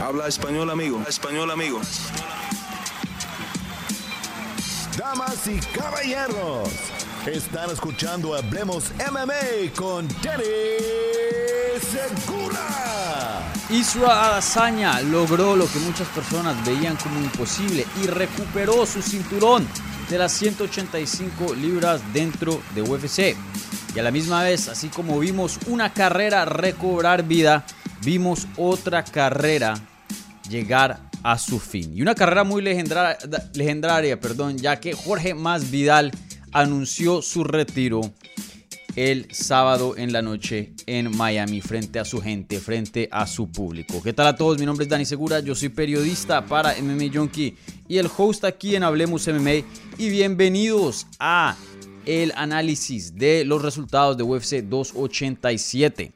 Habla español, amigo. Español, amigo. Damas y caballeros, están escuchando Hablemos MMA con Danny Segura. Isra Adesanya logró lo que muchas personas veían como imposible y recuperó su cinturón de las 185 libras dentro de UFC. Y a la misma vez, así como vimos una carrera recobrar vida, vimos otra carrera llegar a su fin. Y una carrera muy legendaria, perdón, ya que Jorge Masvidal anunció su retiro el sábado en la noche en Miami frente a su gente, frente a su público. ¿Qué tal a todos? Mi nombre es Dani Segura, yo soy periodista para MMA Junkie y el host aquí en Hablemos MMA y bienvenidos a el análisis de los resultados de UFC 287.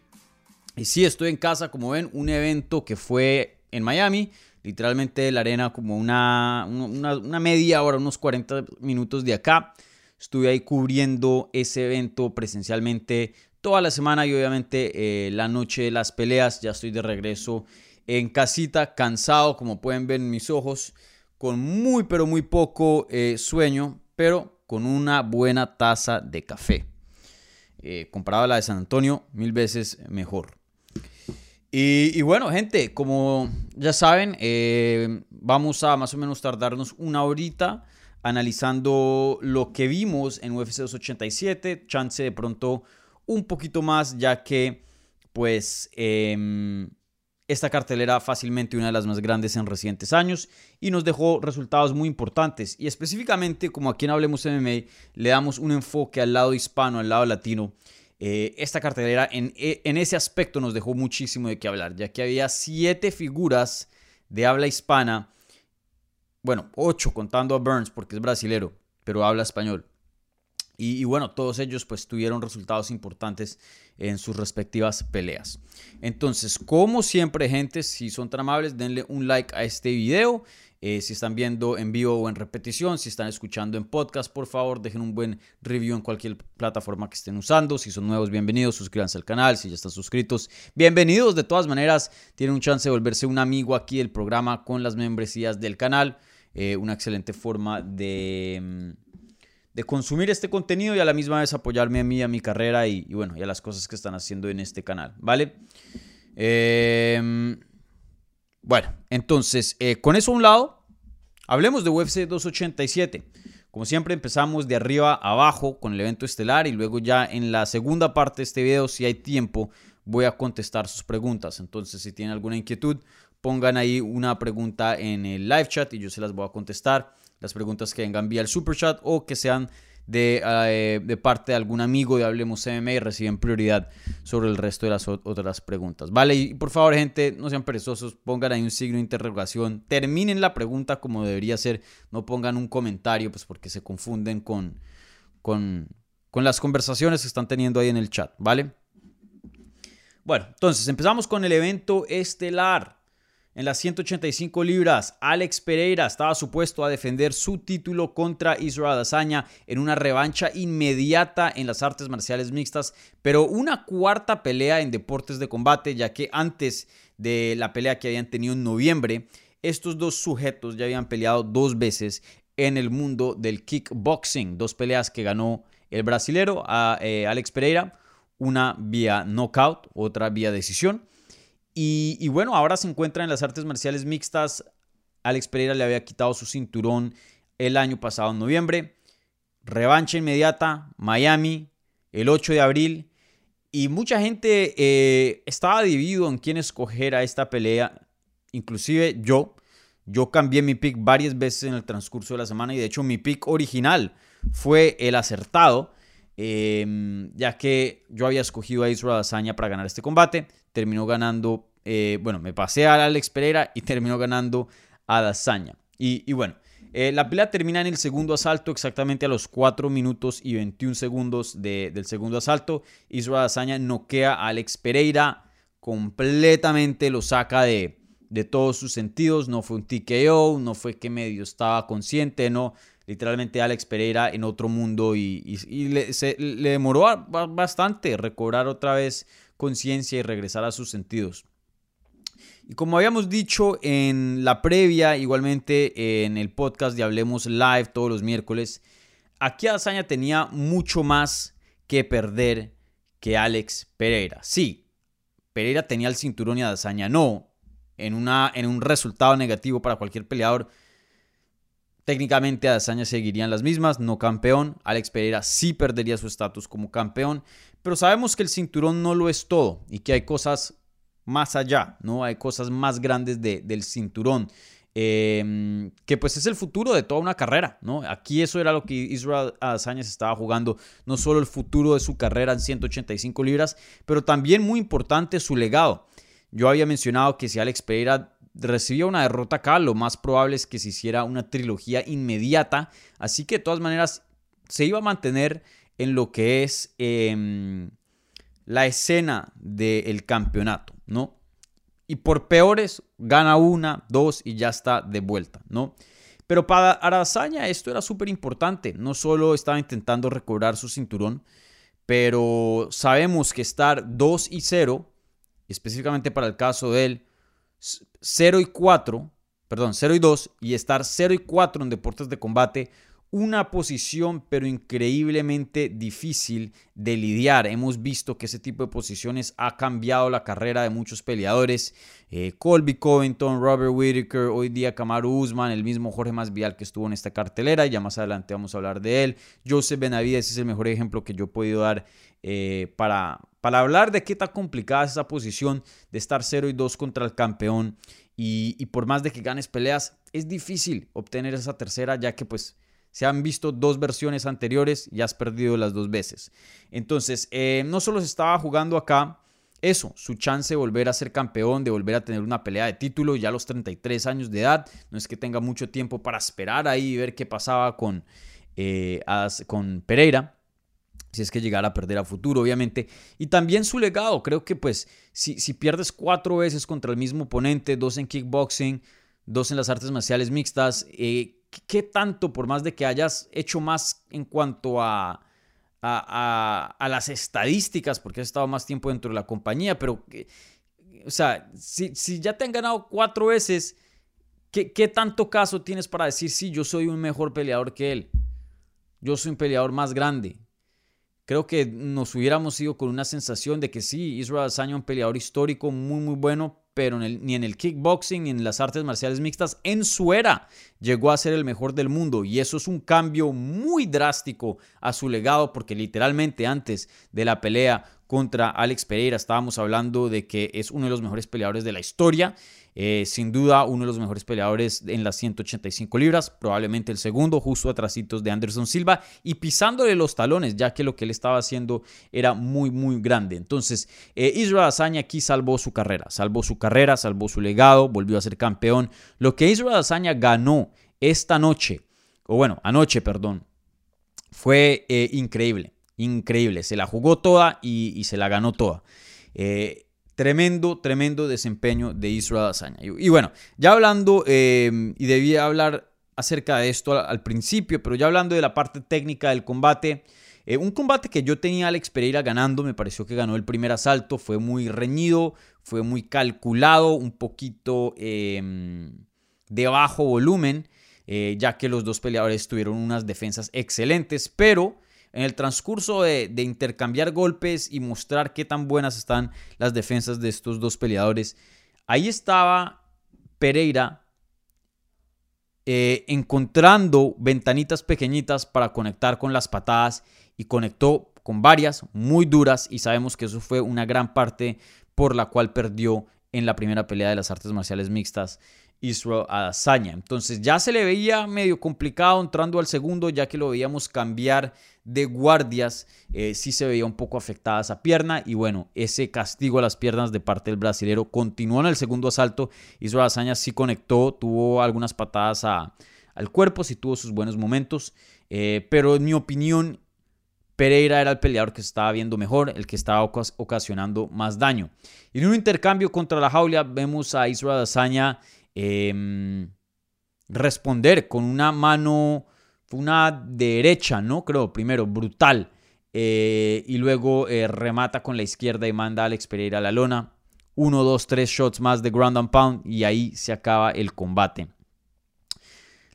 Y sí, estoy en casa, como ven, un evento que fue en Miami, literalmente la arena como una, una, media hora, unos 40 minutos de acá. Estuve ahí cubriendo ese evento presencialmente toda la semana y obviamente eh, la noche de las peleas. Ya estoy de regreso en casita, cansado, como pueden ver en mis ojos, con muy pero muy poco eh, sueño, pero con una buena taza de café. Eh, comparado a la de San Antonio, mil veces mejor. Y, bueno, gente, como ya saben, eh, vamos a más o menos tardarnos una horita analizando lo que vimos en UFC 287. Chance de pronto un poquito más, ya que pues em, esta cartelera fácilmente una de las más grandes en recientes años y nos dejó resultados muy importantes. Y específicamente, como aquí en Hablemos MMA, le damos un enfoque al lado hispano, al lado latino. Eh, esta cartelera en, e, en, ese aspecto nos dejó muchísimo de qué hablar, ya que había siete figuras de habla hispana, bueno, ocho contando a Burns porque es brasilero, pero habla español. Y, bueno, todos ellos pues tuvieron resultados importantes en sus respectivas peleas. Entonces, como siempre, gente, si son tan amables, denle un like a este video. Eh, si están viendo en vivo o en repetición, si están escuchando en podcast, por favor, dejen un buen review en cualquier plataforma que estén usando. Si son nuevos, bienvenidos, suscríbanse al canal. Si ya están suscritos, bienvenidos. De todas maneras, tienen un chance de volverse un amigo aquí del programa con las membresías del canal. Eh, una excelente forma de mm, de consumir este contenido y a la misma vez apoyarme a mí, a mi carrera y, bueno, y a las cosas que están haciendo en este canal, ¿vale? Em, bueno, entonces, eh, con eso a un lado, hablemos de UFC 287. Como siempre empezamos de arriba a abajo con el evento estelar y luego ya en la segunda parte de este video, si hay tiempo, voy a contestar sus preguntas. Entonces, si tienen alguna inquietud, pongan ahí una pregunta en el live chat y yo se las voy a contestar las preguntas que vengan vía el super chat o que sean de, eh, de, parte de algún amigo de Hablemos MMA y reciben prioridad sobre el resto de las otras preguntas. Vale, y por favor, gente, no sean perezosos, pongan ahí un signo de interrogación, terminen la pregunta como debería ser, no pongan un comentario, pues porque se confunden con, con, con las conversaciones que están teniendo ahí en el chat, ¿vale? Bueno, entonces empezamos con el evento estelar. En las 185 libras, Alex Pereira estaba supuesto a defender su título contra Israel Adesanya en una revancha inmediata en las artes marciales mixtas, pero una cuarta pelea en deportes de combate, ya que antes de la pelea que habían tenido en noviembre, estos dos sujetos ya habían peleado dos veces en el mundo del kickboxing, dos peleas que ganó el brasilero a, eh, Alex Pereira, una vía knockout, otra vía decisión. Y, bueno, ahora se encuentra en las artes marciales mixtas. Alex Pereira le había quitado su cinturón el año pasado, en noviembre. Revancha inmediata, Miami, el 8 de abril. Y mucha gente eh, estaba dividido en quién escoger a esta pelea. Inclusive yo. Yo cambié mi pick varias veces en el transcurso de la semana y de hecho mi pick original fue el acertado, em, ya que yo había escogido a Israel Azaña para ganar este combate terminó ganando, eh, bueno, me pasé a Alex Pereira y terminó ganando a Dazaña. Y, bueno, eh, la pelea termina en el segundo asalto, exactamente a los 4 minutos y 21 segundos del segundo asalto. Israel Dazaña noquea a Alex Pereira, completamente lo saca de, de todos sus sentidos. No fue un TKO, no fue que medio estaba consciente, no. Literalmente Alex Pereira en otro mundo y, le, le demoró bastante recobrar otra vez conciencia y regresar a sus sentidos. Y como habíamos dicho en la previa, igualmente en el podcast de Hablemos Live todos los miércoles, aquí Adazaña tenía mucho más que perder que Alex Pereira. Sí, Pereira tenía el cinturón y Adazaña no. En, una, en un resultado negativo para cualquier peleador, técnicamente Adazaña seguirían las mismas, no campeón. Alex Pereira sí perdería su estatus como campeón, pero sabemos que el cinturón no lo es todo y que hay cosas más allá, ¿no? Hay cosas más grandes del cinturón. Em, que pues es el futuro de toda una carrera, ¿no? Aquí eso era lo que Israel se estaba jugando, no solo el futuro de su carrera en 185 libras, pero también muy importante su legado. Yo había mencionado que si Alex Pereira recibía una derrota acá, lo más probable es que se hiciera una trilogía inmediata, así que de todas maneras se iba a mantener en lo que es em, la escena del campeonato, ¿no? Y por peores, gana una, dos y ya está de vuelta, ¿no? Pero para Arazaña esto era súper importante. No solo estaba intentando recobrar su cinturón, pero sabemos que estar 2 y 0, específicamente para el caso de él, 0 y 4, perdón, 0 y 2, y estar 0 y 4 en deportes de combate una posición pero increíblemente difícil de lidiar. Hemos visto que ese tipo de posiciones ha cambiado la carrera de muchos peleadores. Eh, Colby Covington, Robert Whittaker, hoy día Kamaru Usman, el mismo Jorge Masvidal que estuvo en esta cartelera, ya más adelante vamos a hablar de él. Joseph Benavides es el mejor ejemplo que yo he podido dar eh, para, para hablar de qué tan complicada es esa posición de estar 0 y 2 contra el campeón. Y, y por más de que ganes peleas, es difícil obtener esa tercera ya que pues se han visto dos versiones anteriores y has perdido las dos veces. Entonces, eh, no solo se estaba jugando acá eso, su chance de volver a ser campeón, de volver a tener una pelea de título ya a los 33 años de edad. No es que tenga mucho tiempo para esperar ahí y ver qué pasaba con, eh, con Pereira si es que llegara a perder a futuro, obviamente. Y también su legado, creo que pues si, si pierdes cuatro veces contra el mismo oponente, dos en kickboxing, dos en las artes marciales mixtas, eh, ¿qué tanto, por más de que hayas hecho más en cuanto a, a, las estadísticas, porque has estado más tiempo dentro de la compañía, pero, o sea, si, ya te han ganado cuatro veces, ¿qué, ¿qué tanto caso tienes para decir, sí, yo soy un mejor peleador que él? Yo soy un peleador más grande. Creo que nos hubiéramos ido con una sensación de que sí, Israel Adesanya un peleador histórico muy muy bueno, pero ni en el kickboxing ni en las artes marciales mixtas en su era llegó a ser el mejor del mundo. Y eso es un cambio muy drástico a su legado porque literalmente antes de la pelea contra Alex Pereira estábamos hablando de que es uno de los mejores peleadores de la historia eh, sin duda, uno de los mejores peleadores en las 185 libras, probablemente el segundo, justo atrasitos de Anderson Silva y pisándole los talones, ya que lo que él estaba haciendo era muy, muy grande. Entonces, eh, Israel Azaña aquí salvó su carrera, salvó su carrera, salvó su legado, volvió a ser campeón. Lo que Israel Azaña ganó esta noche, o bueno, anoche, perdón, fue eh, increíble, increíble. Se la jugó toda y, se la ganó toda. Tremendo, tremendo desempeño de Israel Azaña. Y, bueno, ya hablando, em, y debía hablar acerca de esto al, principio, pero ya hablando de la parte técnica del combate, eh, un combate que yo tenía a Alex Pereira ganando, me pareció que ganó el primer asalto, fue muy reñido, fue muy calculado, un poquito em, de bajo volumen, eh, ya que los dos peleadores tuvieron unas defensas excelentes, pero en el transcurso de, intercambiar golpes y mostrar qué tan buenas están las defensas de estos dos peleadores, ahí estaba Pereira eh, encontrando ventanitas pequeñitas para conectar con las patadas y conectó con varias muy duras y sabemos que eso fue una gran parte por la cual perdió en la primera pelea de las artes marciales mixtas Israel Adesanya. Entonces ya se le veía medio complicado entrando al segundo, ya que lo veíamos cambiar de guardias, eh, sí se veía un poco afectada esa pierna y bueno, ese castigo a las piernas de parte del brasilero continuó en el segundo asalto. Israel Adesanya sí conectó, tuvo algunas patadas al cuerpo, sí tuvo sus buenos momentos, eh, pero en mi opinión Pereira era el peleador que estaba viendo mejor, el que estaba ocasionando más daño. Y en un intercambio contra la jaula vemos a Israel Adesanya Em, responder con una mano, una derecha, ¿no? Creo, primero, brutal. Eh, y luego eh, remata con la izquierda y manda a Alex Pereira a la lona. uno, dos, tres shots más de ground and pound y ahí se acaba el combate.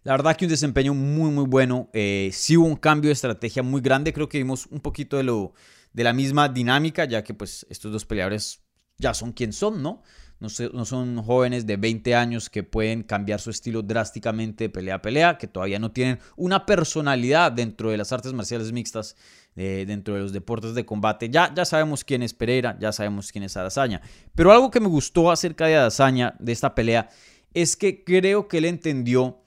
La verdad que un desempeño muy muy bueno. Eh, sí hubo un cambio de estrategia muy grande. Creo que vimos un poquito de, lo, de la misma dinámica, ya que pues estos dos peleadores ya son quien son, ¿no? No, son jóvenes de 20 años que pueden cambiar su estilo drásticamente de pelea a pelea, que todavía no tienen una personalidad dentro de las artes marciales mixtas, eh, dentro de los deportes de combate. Ya, ya sabemos quién es Pereira, ya sabemos quién es Adazaña. Pero algo que me gustó acerca de Adazaña, de esta pelea, es que creo que él entendió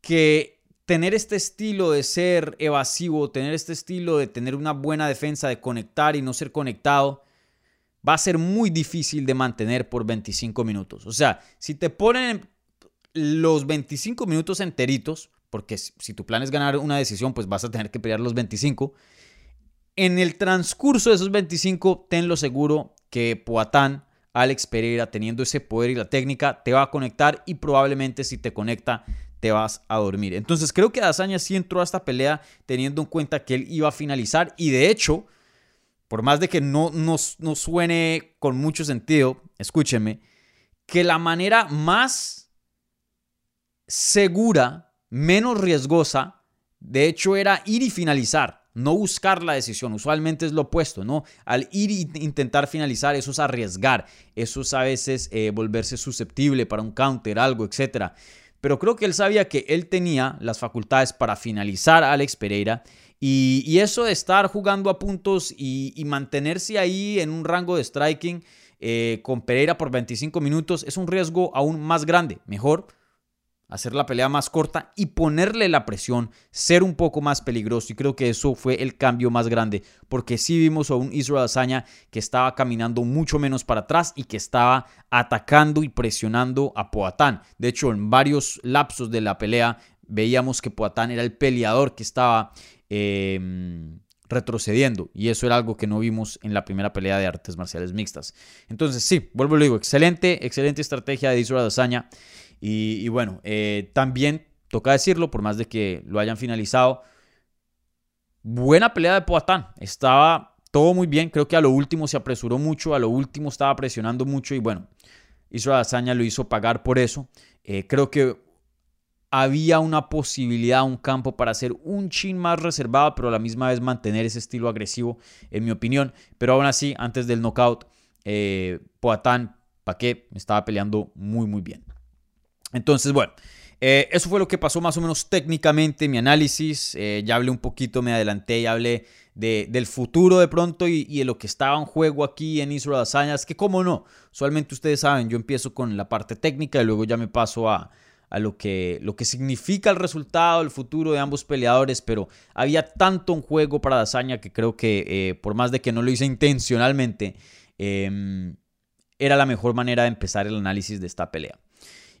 que tener este estilo de ser evasivo, tener este estilo de tener una buena defensa, de conectar y no ser conectado, va a ser muy difícil de mantener por 25 minutos. O sea, si te ponen los 25 minutos enteritos, porque si tu plan es ganar una decisión, pues vas a tener que pelear los 25. En el transcurso de esos 25, tenlo seguro que Poatán, Alex Pereira, teniendo ese poder y la técnica, te va a conectar y probablemente si te conecta, te vas a dormir. Entonces creo que Dazaña sí entró a esta pelea teniendo en cuenta que él iba a finalizar y de hecho por más de que no nos, suene con mucho sentido, escúchenme, que la manera más segura, menos riesgosa, de hecho era ir y finalizar, no buscar la decisión. Usualmente es lo opuesto, ¿no? Al ir e intentar finalizar, eso es arriesgar, eso es a veces eh, volverse susceptible para un counter, algo, etc. Pero creo que él sabía que él tenía las facultades para finalizar a Alex Pereira y, eso de estar jugando a puntos y, mantenerse ahí en un rango de striking eh, con Pereira por 25 minutos es un riesgo aún más grande. Mejor hacer la pelea más corta y ponerle la presión, ser un poco más peligroso. Y creo que eso fue el cambio más grande, porque sí vimos a un Israel Azaña que estaba caminando mucho menos para atrás y que estaba atacando y presionando a Poatán. De hecho, en varios lapsos de la pelea veíamos que Poatán era el peleador que estaba Em, retrocediendo. Y eso era algo que no vimos en la primera pelea de artes marciales mixtas. Entonces, sí, vuelvo y digo, excelente, excelente estrategia de Israel Dazaña. Y, bueno, eh, también toca decirlo, por más de que lo hayan finalizado, buena pelea de Poatán. Estaba todo muy bien. Creo que a lo último se apresuró mucho, a lo último estaba presionando mucho y bueno, Israel Dazaña lo hizo pagar por eso. Eh, creo que había una posibilidad, un campo para ser un chin más reservado, pero a la misma vez mantener ese estilo agresivo, en mi opinión. Pero aún así, antes del knockout, eh, Poatán, Paqué, estaba peleando muy, muy bien. Entonces, bueno, eh, eso fue lo que pasó más o menos técnicamente, mi análisis. Eh, ya hablé un poquito, me adelanté, ya hablé del futuro de pronto y, de lo que estaba en juego aquí en Israel Hazañas, que como no, usualmente ustedes saben, yo empiezo con la parte técnica y luego ya me paso a a lo que, lo que significa el resultado, el futuro de ambos peleadores, pero había tanto en juego para Dazaña que creo que eh, por más de que no lo hice intencionalmente, em, era la mejor manera de empezar el análisis de esta pelea.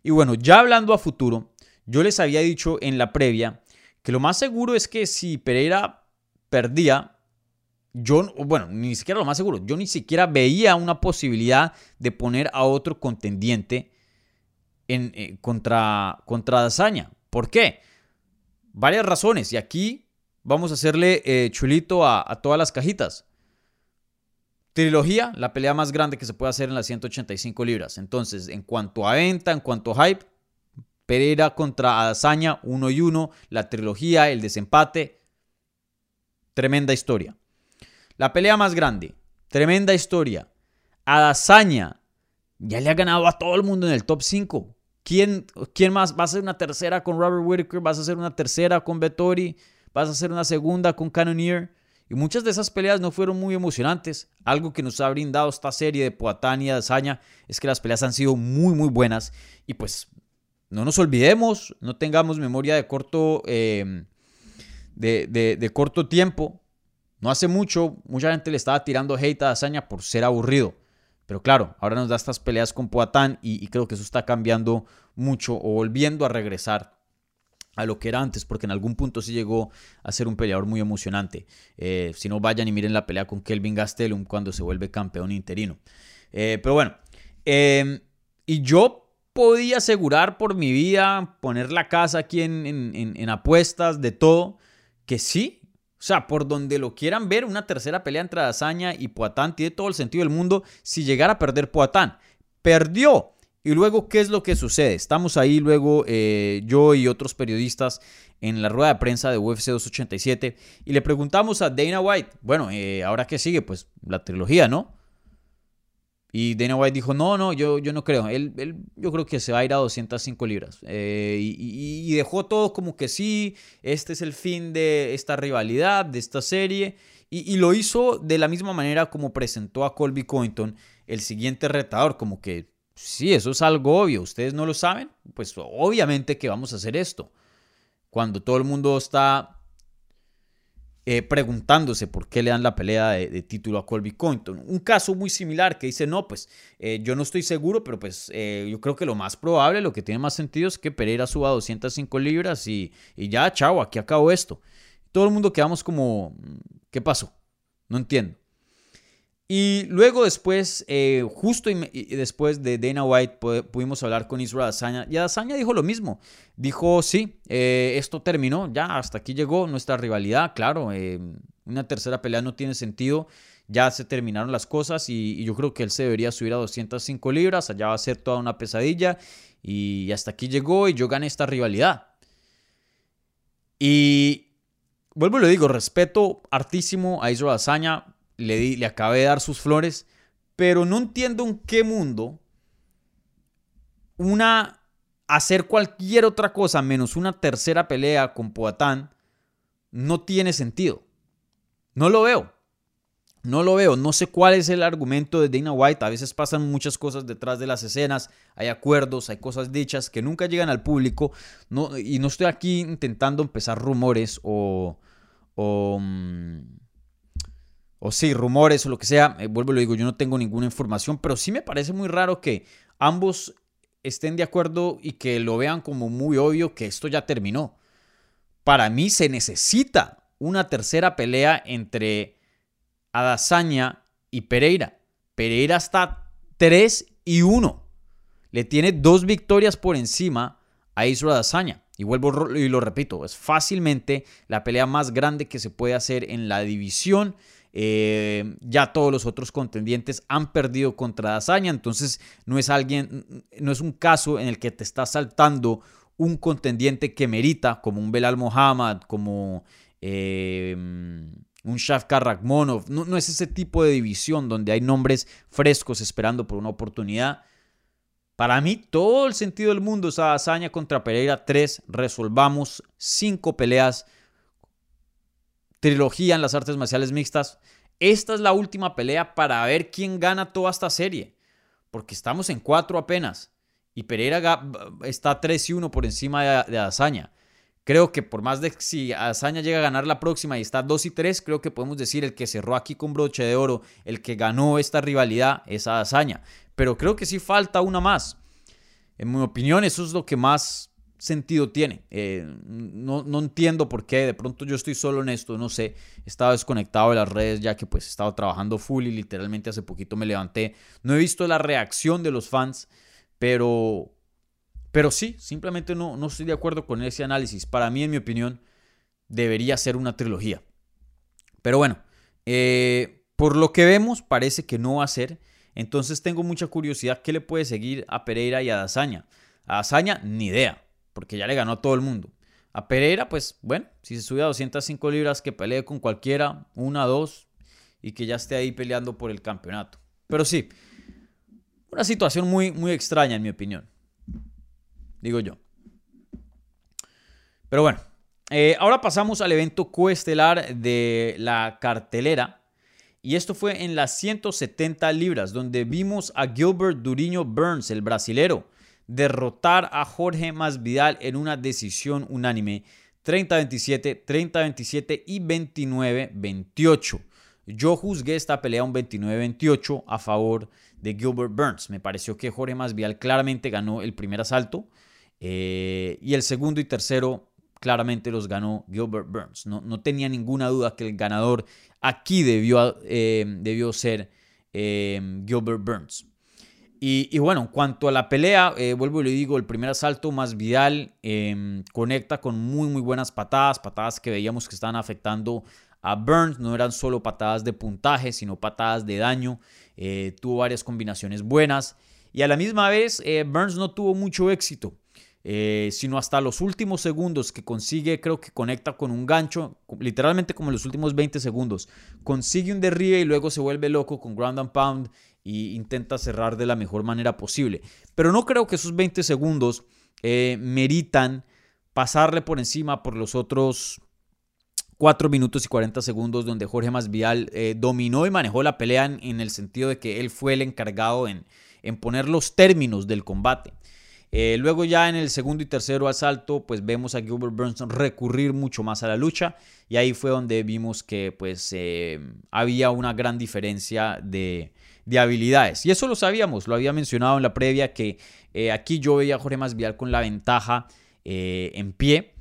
Y bueno, ya hablando a futuro, yo les había dicho en la previa que lo más seguro es que si Pereira perdía, yo, bueno, ni siquiera lo más seguro, yo ni siquiera veía una posibilidad de poner a otro contendiente eh, contra, contra Dazaña. ¿Por qué? Varias razones. Y aquí vamos a hacerle eh, chulito a, todas las cajitas. Trilogía, la pelea más grande que se puede hacer en las 185 libras. Entonces, en cuanto a venta, en cuanto a hype, Pereira contra Adazaña, uno y uno, la trilogía, el desempate. Tremenda historia. La pelea más grande, tremenda historia. Adazaña ya le ha ganado a todo el mundo en el top 5. ¿Quién, ¿Quién más? ¿Vas a hacer una tercera con Robert Whitaker? ¿Vas a hacer una tercera con Vettori? ¿Vas a hacer una segunda con Cannonier? Y muchas de esas peleas no fueron muy emocionantes. Algo que nos ha brindado esta serie de Poatán y de es que las peleas han sido muy, muy buenas. Y pues no nos olvidemos, no tengamos memoria de corto, eh, de, de, corto tiempo. No hace mucho, mucha gente le estaba tirando hate a Hazaña por ser aburrido. Pero claro, ahora nos da estas peleas con Poatán y, creo que eso está cambiando mucho o volviendo a regresar a lo que era antes, porque en algún punto sí llegó a ser un peleador muy emocionante. Eh, si no, vayan y miren la pelea con Kelvin Gastelum cuando se vuelve campeón interino. Eh, pero bueno, em, y yo podía asegurar por mi vida, poner la casa aquí en, en apuestas, de todo, que sí, O sea, por donde lo quieran ver, una tercera pelea entre Azaña y Poatán tiene todo el sentido del mundo si llegara a perder Poatán. Perdió. Y luego, ¿qué es lo que sucede? Estamos ahí luego, eh, yo y otros periodistas en la rueda de prensa de UFC 287 y le preguntamos a Dana White, bueno, eh, ¿ahora qué sigue? Pues la trilogía, ¿no? Y Dana White dijo, no, no, yo, yo no creo. Él, él, yo creo que se va a ir a 205 libras. Eh, y, dejó todo como que sí, este es el fin de esta rivalidad, de esta serie. Y, lo hizo de la misma manera como presentó a Colby Covington, el siguiente retador, como que sí, eso es algo obvio. ¿Ustedes no lo saben? Pues obviamente que vamos a hacer esto. Cuando todo el mundo está eh, preguntándose por qué le dan la pelea de, título a Colby Covington. Un caso muy similar que dice, no, pues eh, yo no estoy seguro, pero pues eh, yo creo que lo más probable, lo que tiene más sentido es que Pereira suba 205 libras y, y ya, chao, aquí acabo esto. Todo el mundo quedamos como, ¿qué pasó? No entiendo. Y luego después, eh, justo después de Dana White, pudimos hablar con Israel Azaña. Y Azaña dijo lo mismo. Dijo, sí, eh, esto terminó, ya hasta aquí llegó nuestra rivalidad. Claro, eh, una tercera pelea no tiene sentido. Ya se terminaron las cosas y, yo creo que él se debería subir a 205 libras. Allá va a ser toda una pesadilla. Y hasta aquí llegó y yo gané esta rivalidad. Y vuelvo y le digo, respeto hartísimo a Israel Azaña le, di, le acabé de dar sus flores, pero no entiendo en qué mundo una hacer cualquier otra cosa menos una tercera pelea con Poatán no tiene sentido. No lo veo. No lo veo. No sé cuál es el argumento de Dana White. A veces pasan muchas cosas detrás de las escenas. Hay acuerdos, hay cosas dichas que nunca llegan al público. No, y no estoy aquí intentando empezar rumores o, mm, o sí, rumores o lo que sea, eh, vuelvo y lo digo, yo no tengo ninguna información, pero sí me parece muy raro que ambos estén de acuerdo y que lo vean como muy obvio que esto ya terminó. Para mí se necesita una tercera pelea entre Adazaña y Pereira. Pereira está 3 y 1. Le tiene dos victorias por encima a Israel Adazaña. Y vuelvo y lo repito, es fácilmente la pelea más grande que se puede hacer en la división eh, ya todos los otros contendientes han perdido contra Dazaña, entonces no es alguien, no es un caso en el que te está saltando un contendiente que merita, como un Belal Mohammad, como eh, un Shafkar Rakhmonov. No, es ese tipo de división donde hay nombres frescos esperando por una oportunidad. Para mí, todo el sentido del mundo es a Dazaña contra Pereira 3. Resolvamos cinco peleas trilogía en las artes marciales mixtas. Esta es la última pelea para ver quién gana toda esta serie. Porque estamos en cuatro apenas. Y Pereira está 3 y 1 por encima de, de Creo que por más de si Azaña llega a ganar la próxima y está 2 y 3, creo que podemos decir el que cerró aquí con broche de oro, el que ganó esta rivalidad es Azaña. Pero creo que sí falta una más. En mi opinión, eso es lo que más sentido tiene. Eh, no, entiendo por qué, de pronto yo estoy solo en esto, no sé, estaba desconectado de las redes ya que pues estaba trabajando full y literalmente hace poquito me levanté. No he visto la reacción de los fans, pero, pero sí, simplemente no, no estoy de acuerdo con ese análisis. Para mí, en mi opinión, debería ser una trilogía. Pero bueno, eh, por lo que vemos, parece que no va a ser. Entonces tengo mucha curiosidad qué le puede seguir a Pereira y a Dazaña. A Dazaña, ni idea porque ya le ganó a todo el mundo. A Pereira, pues bueno, si se sube a 205 libras, que pelee con cualquiera, una, dos, y que ya esté ahí peleando por el campeonato. Pero sí, una situación muy, muy extraña en mi opinión. Digo yo. Pero bueno, eh, ahora pasamos al evento coestelar de la cartelera. Y esto fue en las 170 libras, donde vimos a Gilbert Duriño Burns, el brasilero, derrotar a Jorge Masvidal en una decisión unánime 30-27, 30-27 y 29-28. Yo juzgué esta pelea un 29-28 a favor de Gilbert Burns. Me pareció que Jorge Masvidal claramente ganó el primer asalto eh, y el segundo y tercero claramente los ganó Gilbert Burns. No, no tenía ninguna duda que el ganador aquí debió, eh, debió ser eh, Gilbert Burns. Y, bueno, en cuanto a la pelea, eh, vuelvo y le digo, el primer asalto más Vidal em, conecta con muy, muy buenas patadas, patadas que veíamos que estaban afectando a Burns. No eran solo patadas de puntaje, sino patadas de daño. Eh, tuvo varias combinaciones buenas. Y a la misma vez, eh, Burns no tuvo mucho éxito. Sino hasta los últimos segundos que consigue, creo que conecta con un gancho, literalmente como en los últimos 20 segundos, consigue un derribe y luego se vuelve loco con ground and pound e intenta cerrar de la mejor manera posible. Pero no creo que esos 20 segundos meritan pasarle por encima por los otros 4 minutos y 40 segundos donde Jorge Masvidal eh, dominó y manejó la pelea en, el sentido de que él fue el encargado en, poner los términos del combate. Eh, luego ya en el segundo y tercero asalto, pues vemos a Gilbert Burns recurrir mucho más a la lucha y ahí fue donde vimos que pues eh, había una gran diferencia de, de, habilidades. Y eso lo sabíamos, lo había mencionado en la previa que aquí yo veía a Jorge Masvidal con la ventaja en pie.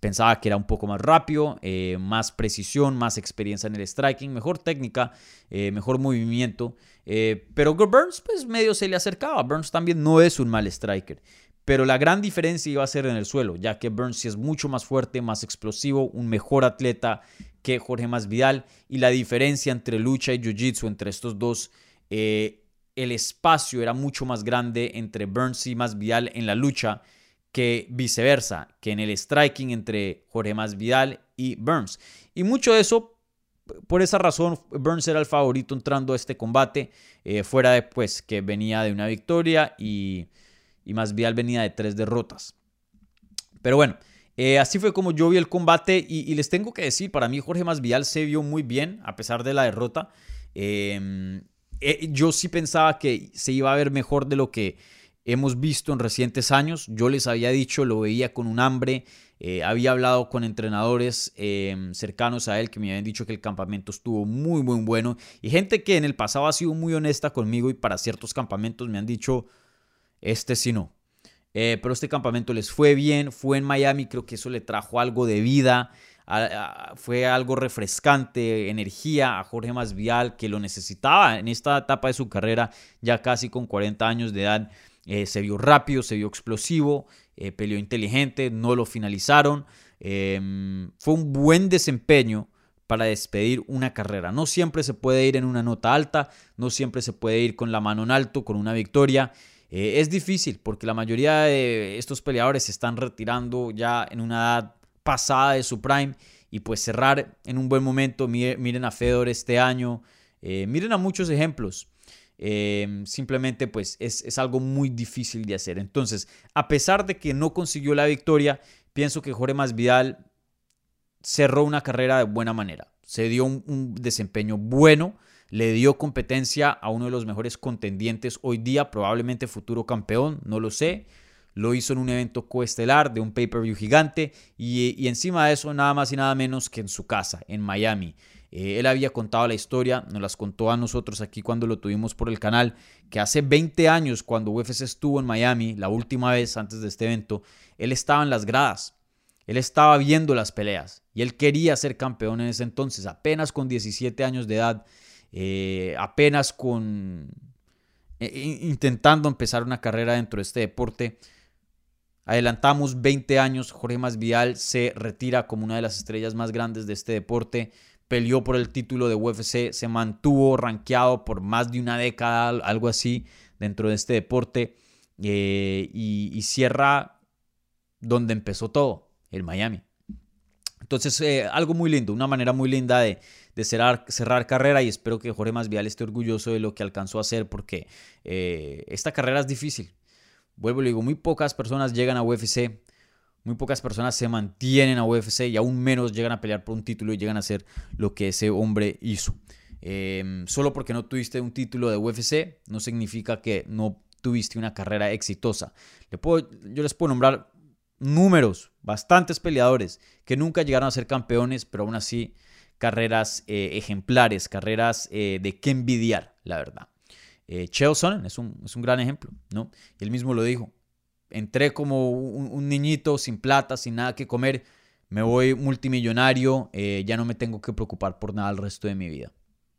Pensaba que era un poco más rápido, eh, más precisión, más experiencia en el striking, mejor técnica, eh, mejor movimiento. Eh, pero Burns, pues medio se le acercaba. Burns también no es un mal striker. Pero la gran diferencia iba a ser en el suelo, ya que Burns es mucho más fuerte, más explosivo, un mejor atleta que Jorge Masvidal. Y la diferencia entre lucha y jiu-jitsu, entre estos dos, el espacio era mucho más grande entre Burns y Masvidal en la lucha que viceversa, que en el striking entre Jorge Masvidal y Burns. Y mucho de eso, por esa razón, Burns era el favorito entrando a este combate, eh, fuera de pues, que venía de una victoria y, y Masvidal venía de tres derrotas. Pero bueno, eh, así fue como yo vi el combate y, les tengo que decir, para mí Jorge Masvidal se vio muy bien a pesar de la derrota. Em, eh, yo sí pensaba que se iba a ver mejor de lo que hemos visto en recientes años. Yo les había dicho, lo veía con un hambre. Eh, había hablado con entrenadores em, cercanos a él que me habían dicho que el campamento estuvo muy, muy bueno. Y gente que en el pasado ha sido muy honesta conmigo y para ciertos campamentos me han dicho, este sí no. Eh, pero este campamento les fue bien, fue en Miami, creo que eso le trajo algo de vida, fue algo refrescante, energía a Jorge Masvial que lo necesitaba en esta etapa de su carrera, ya casi con 40 años de edad. Eh, se vio rápido, se vio explosivo, eh, peleó inteligente, no lo finalizaron. Em, fue un buen desempeño para despedir una carrera. No siempre se puede ir en una nota alta, no siempre se puede ir con la mano en alto, con una victoria. Eh, es difícil porque la mayoría de estos peleadores se están retirando ya en una edad pasada de su prime y pues cerrar en un buen momento. Miren a Fedor este año, miren a muchos ejemplos. Em, simplemente pues es, algo muy difícil de hacer. Entonces, a pesar de que no consiguió la victoria, pienso que Jorge Masvidal cerró una carrera de buena manera. Se dio un, desempeño bueno, le dio competencia a uno de los mejores contendientes hoy día, probablemente futuro campeón, no lo sé. Lo hizo en un evento coestelar de un pay-per-view gigante y, y encima de eso nada más y nada menos que en su casa, en Miami. Eh, él había contado la historia, nos las contó a nosotros aquí cuando lo tuvimos por el canal, que hace 20 años cuando UFC estuvo en Miami, la última vez antes de este evento, él estaba en las gradas, él estaba viendo las peleas y él quería ser campeón en ese entonces, apenas con 17 años de edad, eh, apenas con eh, intentando empezar una carrera dentro de este deporte. Adelantamos 20 años, Jorge Masvidal se retira como una de las estrellas más grandes de este deporte peleó por el título de UFC, se mantuvo rankeado por más de una década, algo así, dentro de este deporte, eh, y, cierra donde empezó todo, el Miami. Entonces, eh, algo muy lindo, una manera muy linda de, cerrar, carrera y espero que Jorge Masvidal esté orgulloso de lo que alcanzó a hacer porque eh, esta carrera es difícil. Vuelvo y digo, muy pocas personas llegan a UFC muy pocas personas se mantienen a UFC y aún menos llegan a pelear por un título y llegan a hacer lo que ese hombre hizo. Em, solo porque no tuviste un título de UFC no significa que no tuviste una carrera exitosa. Le puedo, yo les puedo nombrar números, bastantes peleadores que nunca llegaron a ser campeones, pero aún así carreras eh, ejemplares, carreras eh, de qué envidiar, la verdad. Eh, Sonnen es un, es un gran ejemplo, ¿no? Y él mismo lo dijo, entré como un, niñito sin plata, sin nada que comer, me voy multimillonario, eh, ya no me tengo que preocupar por nada el resto de mi vida.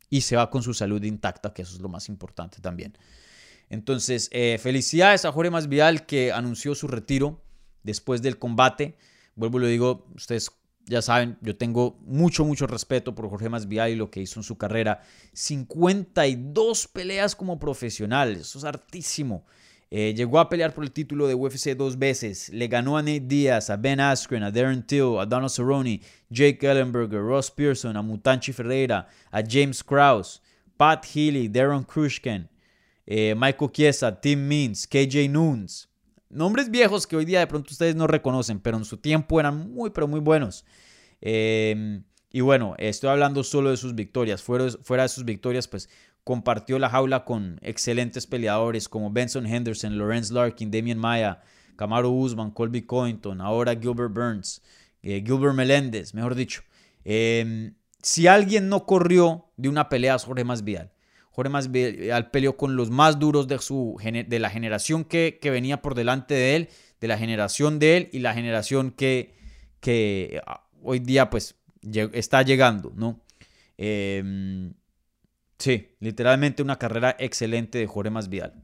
Y se va con su salud intacta, que eso es lo más importante también. Entonces, eh, felicidades a Jorge Masvidal que anunció su retiro después del combate. Vuelvo y lo digo, ustedes ya saben, yo tengo mucho, mucho respeto por Jorge Masvidal y lo que hizo en su carrera. 52 peleas como profesional, eso es hartísimo. Eh, llegó a pelear por el título de UFC dos veces. Le ganó a Nate Diaz, a Ben Askren, a Darren Till, a Donald Cerrone, Jake Ellenberger, Ross Pearson, a Mutanchi Ferreira, a James Krause, Pat Healy, Darren Krushken, eh, Michael Chiesa, Tim Means, KJ Noons. Nombres viejos que hoy día de pronto ustedes no reconocen, pero en su tiempo eran muy, pero muy buenos. Em, y bueno, estoy hablando solo de sus victorias. Fuera, de sus victorias, pues compartió la jaula con excelentes peleadores como Benson Henderson, Lawrence Larkin, Damien Maya, Camaro Usman, Colby Covington, ahora Gilbert Burns, eh, Gilbert Meléndez, mejor dicho. Em, si alguien no corrió de una pelea es Jorge Masvidal. Jorge Masvidal peleó con los más duros de, su, de la generación que, que, venía por delante de él, de la generación de él y la generación que, que ah, hoy día pues está llegando, ¿no? Eh, Sí, literalmente una carrera excelente de Jorge Masvidal.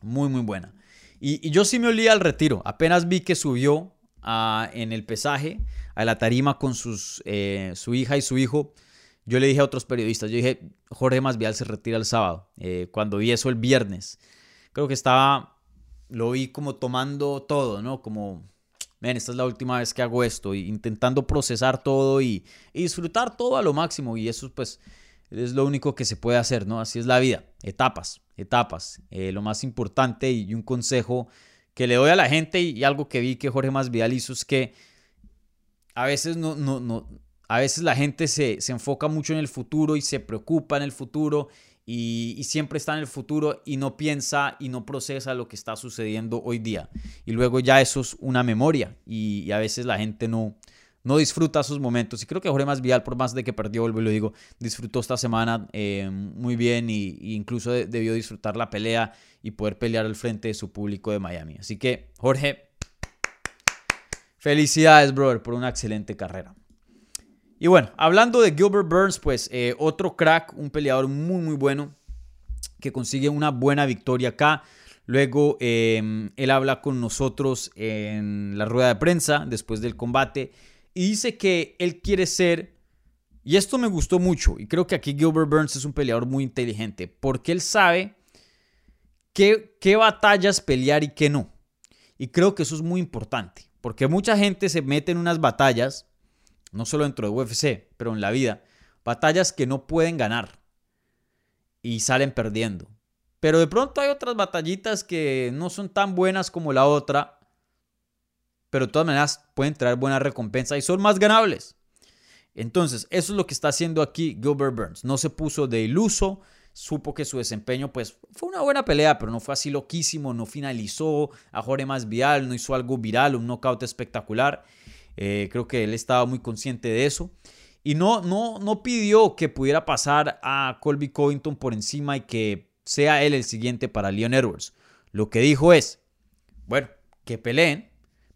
Muy, muy buena. Y, yo sí me olía al retiro. Apenas vi que subió en el pesaje a la tarima con sus, eh, su hija y su hijo. Yo le dije a otros periodistas, yo dije, Jorge Masvidal se retira el sábado. Eh, cuando vi eso el viernes, creo que estaba, lo vi como tomando todo, ¿no? Como, ven, esta es la última vez que hago esto, intentando procesar todo y, y disfrutar todo a lo máximo. Y eso, pues, es lo único que se puede hacer, ¿no? Así es la vida, etapas, etapas. Eh, lo más importante y un consejo que le doy a la gente y, algo que vi que Jorge Masvidal hizo es que a veces no, no, no, a veces la gente se, enfoca mucho en el futuro y se preocupa en el futuro y, siempre está en el futuro y no piensa y no procesa lo que está sucediendo hoy día. Y luego ya eso es una memoria y a veces la gente no, no disfruta sus momentos. Y creo que Jorge Masvidal, por más de que perdió, vuelvo y lo digo, disfrutó esta semana eh, muy bien y, incluso debió disfrutar la pelea y poder pelear al frente de su público de Miami. Así que, Jorge, felicidades, brother, por una excelente carrera. Y bueno, hablando de Gilbert Burns, pues eh, otro crack, un peleador muy, muy bueno, que consigue una buena victoria acá. Luego eh, él habla con nosotros en la rueda de prensa después del combate y dice que él quiere ser, y esto me gustó mucho, y creo que aquí Gilbert Burns es un peleador muy inteligente, porque él sabe qué batallas pelear y qué no. Y creo que eso es muy importante, porque mucha gente se mete en unas batallas, no solo dentro de UFC, pero en la vida, batallas que no pueden ganar y salen perdiendo. Pero de pronto hay otras batallitas que no son tan buenas como la otra pero de todas maneras pueden traer buena recompensa y son más ganables. Entonces, eso es lo que está haciendo aquí Gilbert Burns. No se puso de iluso, supo que su desempeño pues fue una buena pelea, pero no fue así loquísimo, no finalizó a Jorge vial, no hizo algo viral, un knockout espectacular. Eh, creo que él estaba muy consciente de eso. Y no, no, no pidió que pudiera pasar a Colby Covington por encima y que sea él el siguiente para Leon Edwards. Lo que dijo es, bueno, que peleen,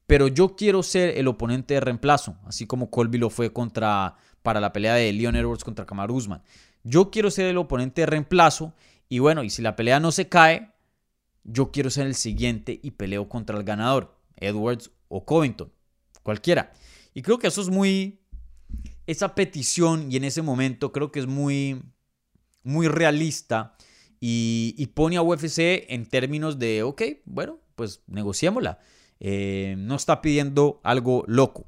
pero yo quiero ser el oponente de reemplazo, así como Colby lo fue contra, para la pelea de Leon Edwards contra Kamaru Usman. Yo quiero ser el oponente de reemplazo y bueno, y si la pelea no se cae, yo quiero ser el siguiente y peleo contra el ganador, Edwards o Covington, cualquiera. Y creo que eso es muy, esa petición y en ese momento creo que es muy, muy realista y, pone a UFC en términos de, ok, bueno, pues negociémosla. Eh, no está pidiendo algo loco.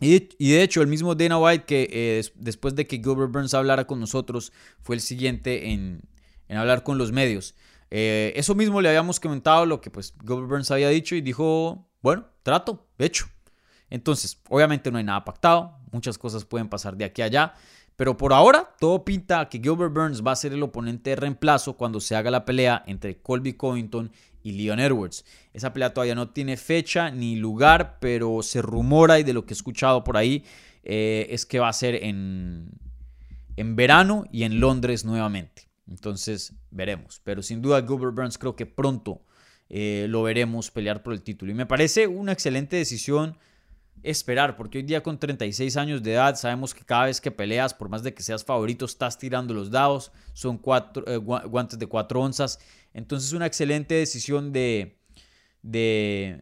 Y, de hecho, el mismo Dana White, que eh, después de que Gilbert Burns hablara con nosotros, fue el siguiente en, hablar con los medios. Eh, eso mismo le habíamos comentado, lo que pues Gilbert Burns había dicho y dijo, bueno, trato, hecho. Entonces, obviamente no hay nada pactado, muchas cosas pueden pasar de aquí a allá, pero por ahora todo pinta que Gilbert Burns va a ser el oponente de reemplazo cuando se haga la pelea entre Colby Covington y Leon Edwards. Esa pelea todavía no tiene fecha ni lugar, pero se rumora y de lo que he escuchado por ahí eh, es que va a ser en, en verano y en Londres nuevamente. Entonces veremos. Pero sin duda Gilbert Burns creo que pronto eh, lo veremos pelear por el título. Y me parece una excelente decisión esperar, porque hoy día con 36 años de edad sabemos que cada vez que peleas, por más de que seas favorito, estás tirando los dados, son cuatro, eh, guantes de 4 onzas, entonces una excelente decisión de, de,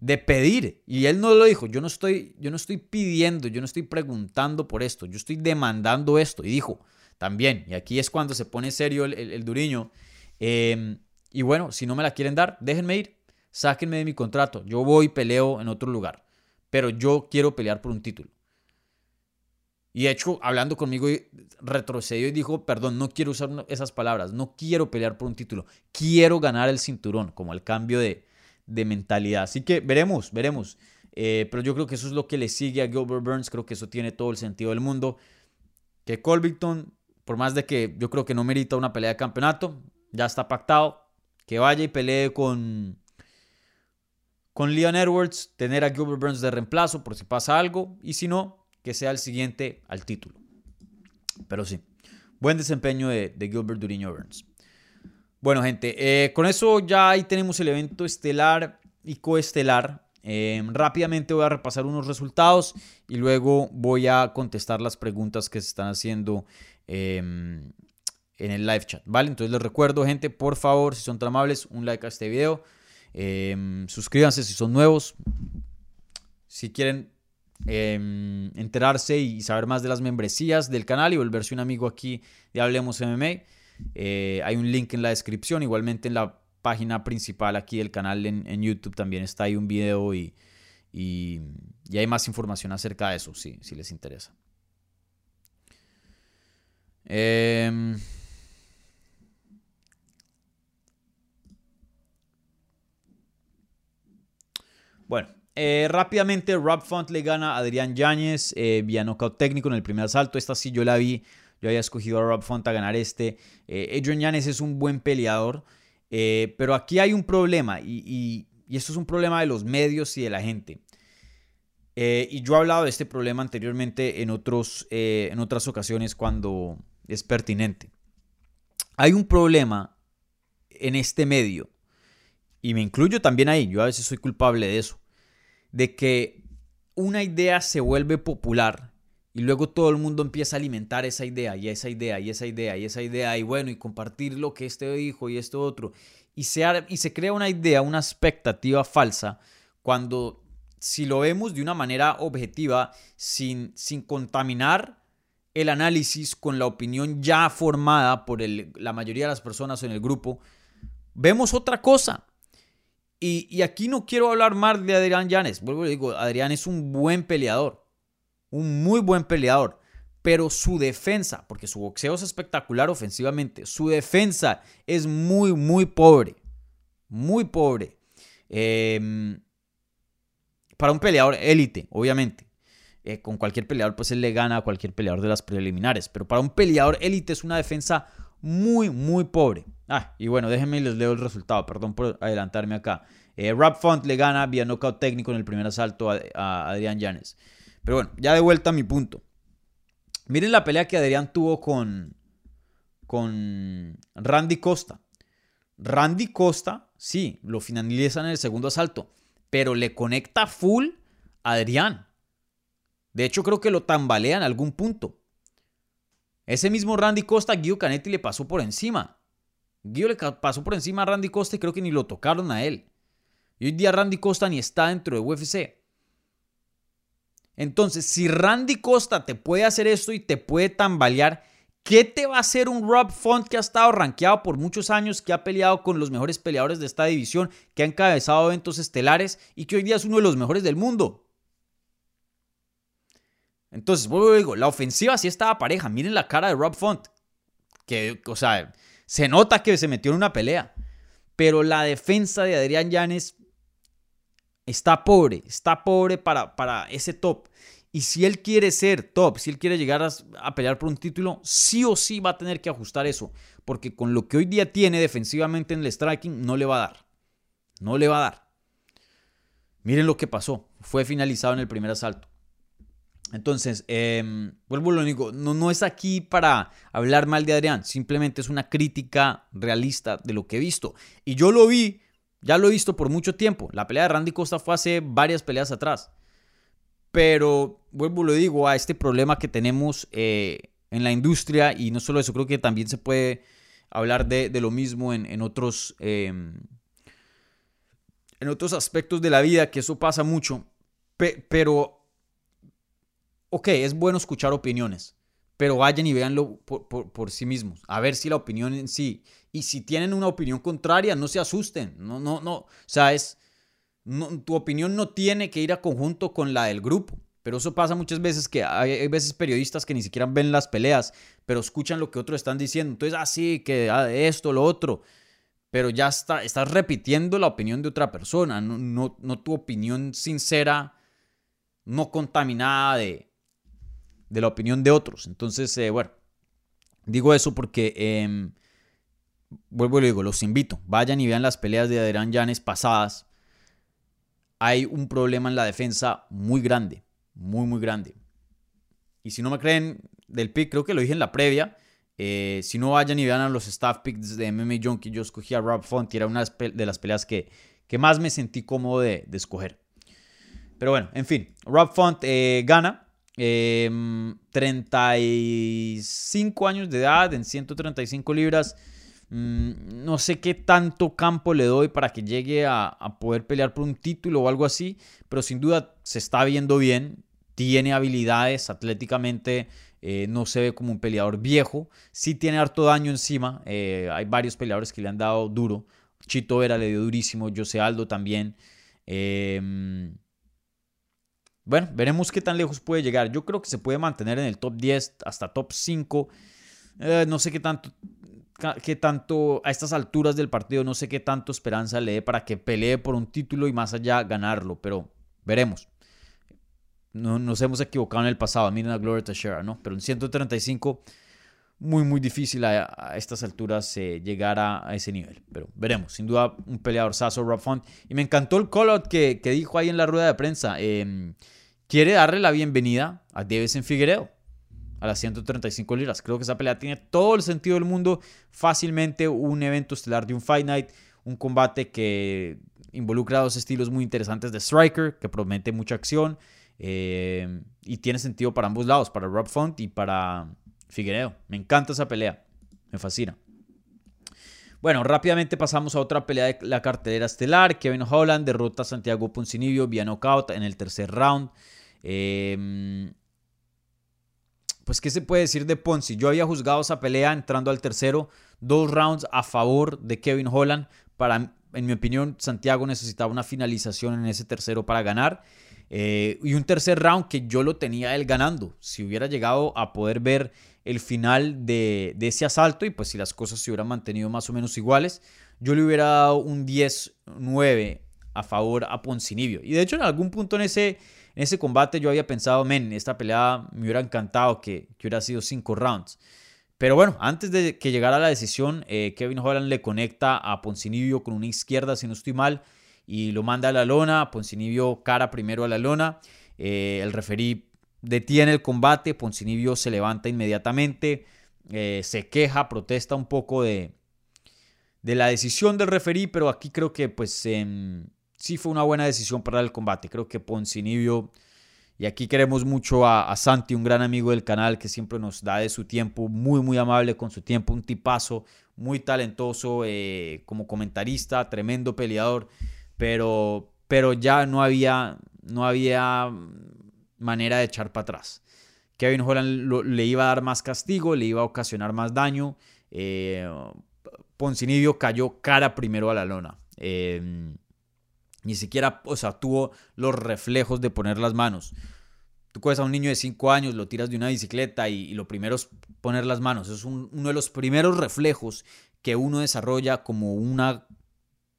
de pedir. Y él no lo dijo, yo no estoy, yo no estoy pidiendo, yo no estoy preguntando por esto, yo estoy demandando esto. Y dijo también, y aquí es cuando se pone serio el, duriño, em, y bueno, si no me la quieren dar, déjenme ir, sáquenme de mi contrato, yo voy y peleo en otro lugar, pero yo quiero pelear por un título. Y de hecho, hablando conmigo, retrocedió y dijo, perdón, no quiero usar esas palabras, no quiero pelear por un título, quiero ganar el cinturón, como el cambio de, mentalidad. Así que veremos, veremos. Eh, pero yo creo que eso es lo que le sigue a Gilbert Burns, creo que eso tiene todo el sentido del mundo. Que Colbington, por más de que yo creo que no merita una pelea de campeonato, ya está pactado, que vaya y pelee con, con Leon Edwards, tener a Gilbert Burns de reemplazo por si pasa algo, y si no, que sea el siguiente al título. Pero sí, buen desempeño de, Gilbert Duriño Burns. Bueno, gente, eh, con eso ya ahí tenemos el evento estelar y coestelar. Em, rápidamente voy a repasar unos resultados y luego voy a contestar las preguntas que se están haciendo em, en el live chat, ¿vale? Entonces les recuerdo, gente, por favor, si son tan amables, un like a este video. Em, suscríbanse si son nuevos. Si quieren Em, enterarse y saber más de las membresías del canal y volverse un amigo aquí de Hablemos MMA. Eh, hay un link en la descripción, igualmente en la página principal aquí del canal en, YouTube también está ahí un video y, y, hay más información acerca de eso, si, si les interesa. Em, bueno, eh, rápidamente, Rob Font le gana a Adrián Yáñez eh, vía knockout técnico en el primer asalto. Esta sí yo la vi. Yo había escogido a Rob Font a ganar este. Eh, Adrian Yáñez es un buen peleador. Eh, pero aquí hay un problema. Y, esto es un problema de los medios y de la gente. y yo he hablado de este problema anteriormente en, otros, en otras ocasiones cuando es pertinente. Hay un problema en este medio. Y me incluyo también ahí. Yo a veces soy culpable de eso de que una idea se vuelve popular y luego todo el mundo empieza a alimentar esa idea y esa idea y esa idea y esa idea y bueno, y compartir lo que este dijo y esto otro. Y se, y se crea una idea, una expectativa falsa cuando si lo vemos de una manera objetiva, sin, sin contaminar el análisis con la opinión ya formada por la mayoría de las personas en el grupo, vemos otra cosa. Y, aquí no quiero hablar más de Adrián Llanes. Vuelvo y digo, Adrián es un buen peleador. Un muy buen peleador. Pero su defensa, porque su boxeo es espectacular ofensivamente, su defensa es muy, muy pobre. Muy pobre. Em, para un peleador élite, obviamente. Eh, con cualquier peleador, pues él le gana a cualquier peleador de las preliminares. Pero para un peleador élite es una defensa muy, muy pobre. Ah, y bueno, déjenme y les leo el resultado. Perdón por adelantarme acá. Eh, Rob Font le gana vía knockout técnico en el primer asalto a, Adrián Llanes. Pero bueno, ya de vuelta a mi punto. Miren la pelea que Adrián tuvo con, con Randy Costa. Randy Costa, sí, lo finaliza en el segundo asalto, pero le conecta full a Adrián. De hecho, creo que lo tambalea en algún punto. Ese mismo Randy Costa, Guido Canetti le pasó por encima. Guido le pasó por encima a Randy Costa y creo que ni lo tocaron a él. Y hoy día Randy Costa ni está dentro de UFC. Entonces, si Randy Costa te puede hacer esto y te puede tambalear, ¿qué te va a hacer un Rob Font que ha estado rankeado por muchos años, que ha peleado con los mejores peleadores de esta división, que ha encabezado eventos estelares y que hoy día es uno de los mejores del mundo? Entonces, vuelvo digo, la ofensiva sí estaba pareja. Miren la cara de Rob Font. Que, o sea, se nota que se metió en una pelea. Pero la defensa de Adrián Llanes está pobre, está pobre para, para ese top. Y si él quiere ser top, si él quiere llegar a, pelear por un título, sí o sí va a tener que ajustar eso. Porque con lo que hoy día tiene defensivamente en el striking, no le va a dar. No le va a dar. Miren lo que pasó. Fue finalizado en el primer asalto. Entonces, eh, vuelvo a lo único, no, no es aquí para hablar mal de Adrián, simplemente es una crítica realista de lo que he visto. Y yo lo vi, ya lo he visto por mucho tiempo. La pelea de Randy Costa fue hace varias peleas atrás. Pero vuelvo lo digo, a este problema que tenemos eh, en la industria, y no solo eso, creo que también se puede hablar de, lo mismo en, otros... Em, en otros aspectos de la vida, que eso pasa mucho, pero, ok, es bueno escuchar opiniones, pero vayan y véanlo por, sí mismos, a ver si la opinión en sí, y si tienen una opinión contraria, no se asusten, no, no, no, o sea, es, tu opinión no tiene que ir a conjunto con la del grupo. Pero eso pasa muchas veces que hay, veces periodistas que ni siquiera ven las peleas, pero escuchan lo que otros están diciendo. Entonces, ah, que ah, esto, lo otro. Pero ya está, estás repitiendo la opinión de otra persona, no, no, tu opinión sincera, no contaminada de, de la opinión de otros. Entonces, eh, bueno, digo eso porque, em, vuelvo y lo digo, los invito, vayan y vean las peleas de Adrián Llanes pasadas. Hay un problema en la defensa muy grande muy, muy grande. Y si no me creen del pick, creo que lo dije en la previa. Eh, si no vayan y vean los staff picks de MMA Junkie, yo escogí a Rob Font era una de las peleas que, que más me sentí cómodo de, escoger. Pero bueno, en fin, Rob Font eh, gana. 35 em, años de edad, en 135 libras. Mm, no sé qué tanto campo le doy para que llegue a, poder pelear por un título o algo así, pero sin duda se está viendo bien, tiene habilidades atléticamente, eh, no se ve como un peleador viejo, sí tiene harto daño encima, eh, hay varios peleadores que le han dado duro, Chito Vera le dio durísimo, José Aldo también. Em, bueno, veremos qué tan lejos puede llegar. Yo creo que se puede mantener en el top 10 hasta top 5. Eh, no sé qué tanto qué tanto, a estas alturas del partido, no sé qué tanto esperanza le dé para que pelee por un título y más allá ganarlo, pero veremos. No, nos hemos equivocado en el pasado, miren a Gloria Teixeira, ¿no? Pero en 135, muy, muy difícil a, estas alturas eh, llegar a, ese nivel. Pero veremos, sin duda, un peleador saso, Rob Font. Y me encantó el call out que, dijo ahí en la rueda de prensa. Em, quiere darle la bienvenida a en Figueiredo a las 135 libras. Creo que esa pelea tiene todo el sentido del mundo. Fácilmente un evento estelar de un Fight Night, un combate que involucra dos estilos muy interesantes de Striker, que promete mucha acción eh, y tiene sentido para ambos lados, para Rob Font y para Figueiredo. Me encanta esa pelea, me fascina. Bueno, rápidamente pasamos a otra pelea de la cartelera estelar. Kevin Holland derrota a Santiago Poncinibio vía knockout en el tercer round. Eh, pues, ¿qué se puede decir de Ponzi? Yo había juzgado esa pelea entrando al tercero, dos rounds a favor de Kevin Holland. Para, en mi opinión, Santiago necesitaba una finalización en ese tercero para ganar. Eh, y un tercer round que yo lo tenía él ganando. Si hubiera llegado a poder ver el final de, ese asalto y pues si las cosas se hubieran mantenido más o menos iguales, yo le hubiera dado un 10-9 a favor a Poncinibio. Y de hecho en algún punto en ese, en ese combate yo había pensado, men, esta pelea me hubiera encantado que, hubiera sido cinco rounds. Pero bueno, antes de que llegara la decisión, eh, Kevin Holland le conecta a Poncinibio con una izquierda, si no estoy mal, y lo manda a la lona. Poncinibio cara primero a la lona. Eh, el referí detiene el combate. Poncinibio se levanta inmediatamente. Eh, se queja, protesta un poco de, de la decisión del referí, pero aquí creo que pues em, sí fue una buena decisión para el combate. Creo que Poncinibio, y aquí queremos mucho a, Santi, un gran amigo del canal que siempre nos da de su tiempo, muy, muy amable con su tiempo, un tipazo, muy talentoso eh, como comentarista, tremendo peleador, pero, pero ya no había, no había manera de echar para atrás. Kevin Holland le iba a dar más castigo, le iba a ocasionar más daño. Eh, Poncinibio cayó cara primero a la lona. Eh, ni siquiera, o sea, tuvo los reflejos de poner las manos. Tú coges a un niño de 5 años, lo tiras de una bicicleta y, lo primero es poner las manos. es uno de los primeros reflejos que uno desarrolla como un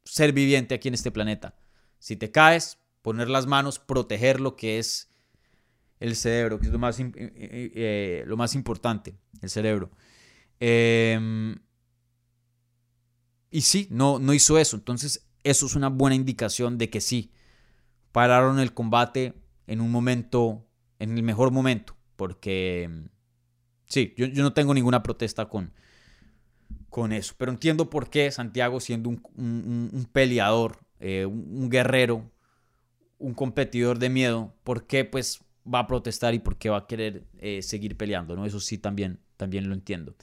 ser viviente aquí en este planeta. Si te caes, poner las manos, proteger lo que es el cerebro, que es lo más, eh, lo más importante, el cerebro. Em, y sí, no, no hizo eso. Entonces eso es una buena indicación de que sí, pararon el combate en un momento, en el mejor momento, porque sí, yo, no tengo ninguna protesta con, con eso, pero entiendo por qué Santiago siendo un, peleador, eh, un, guerrero, un competidor de miedo, por qué pues va a protestar y por qué va a querer eh, seguir peleando, ¿no? Eso sí también, también lo entiendo.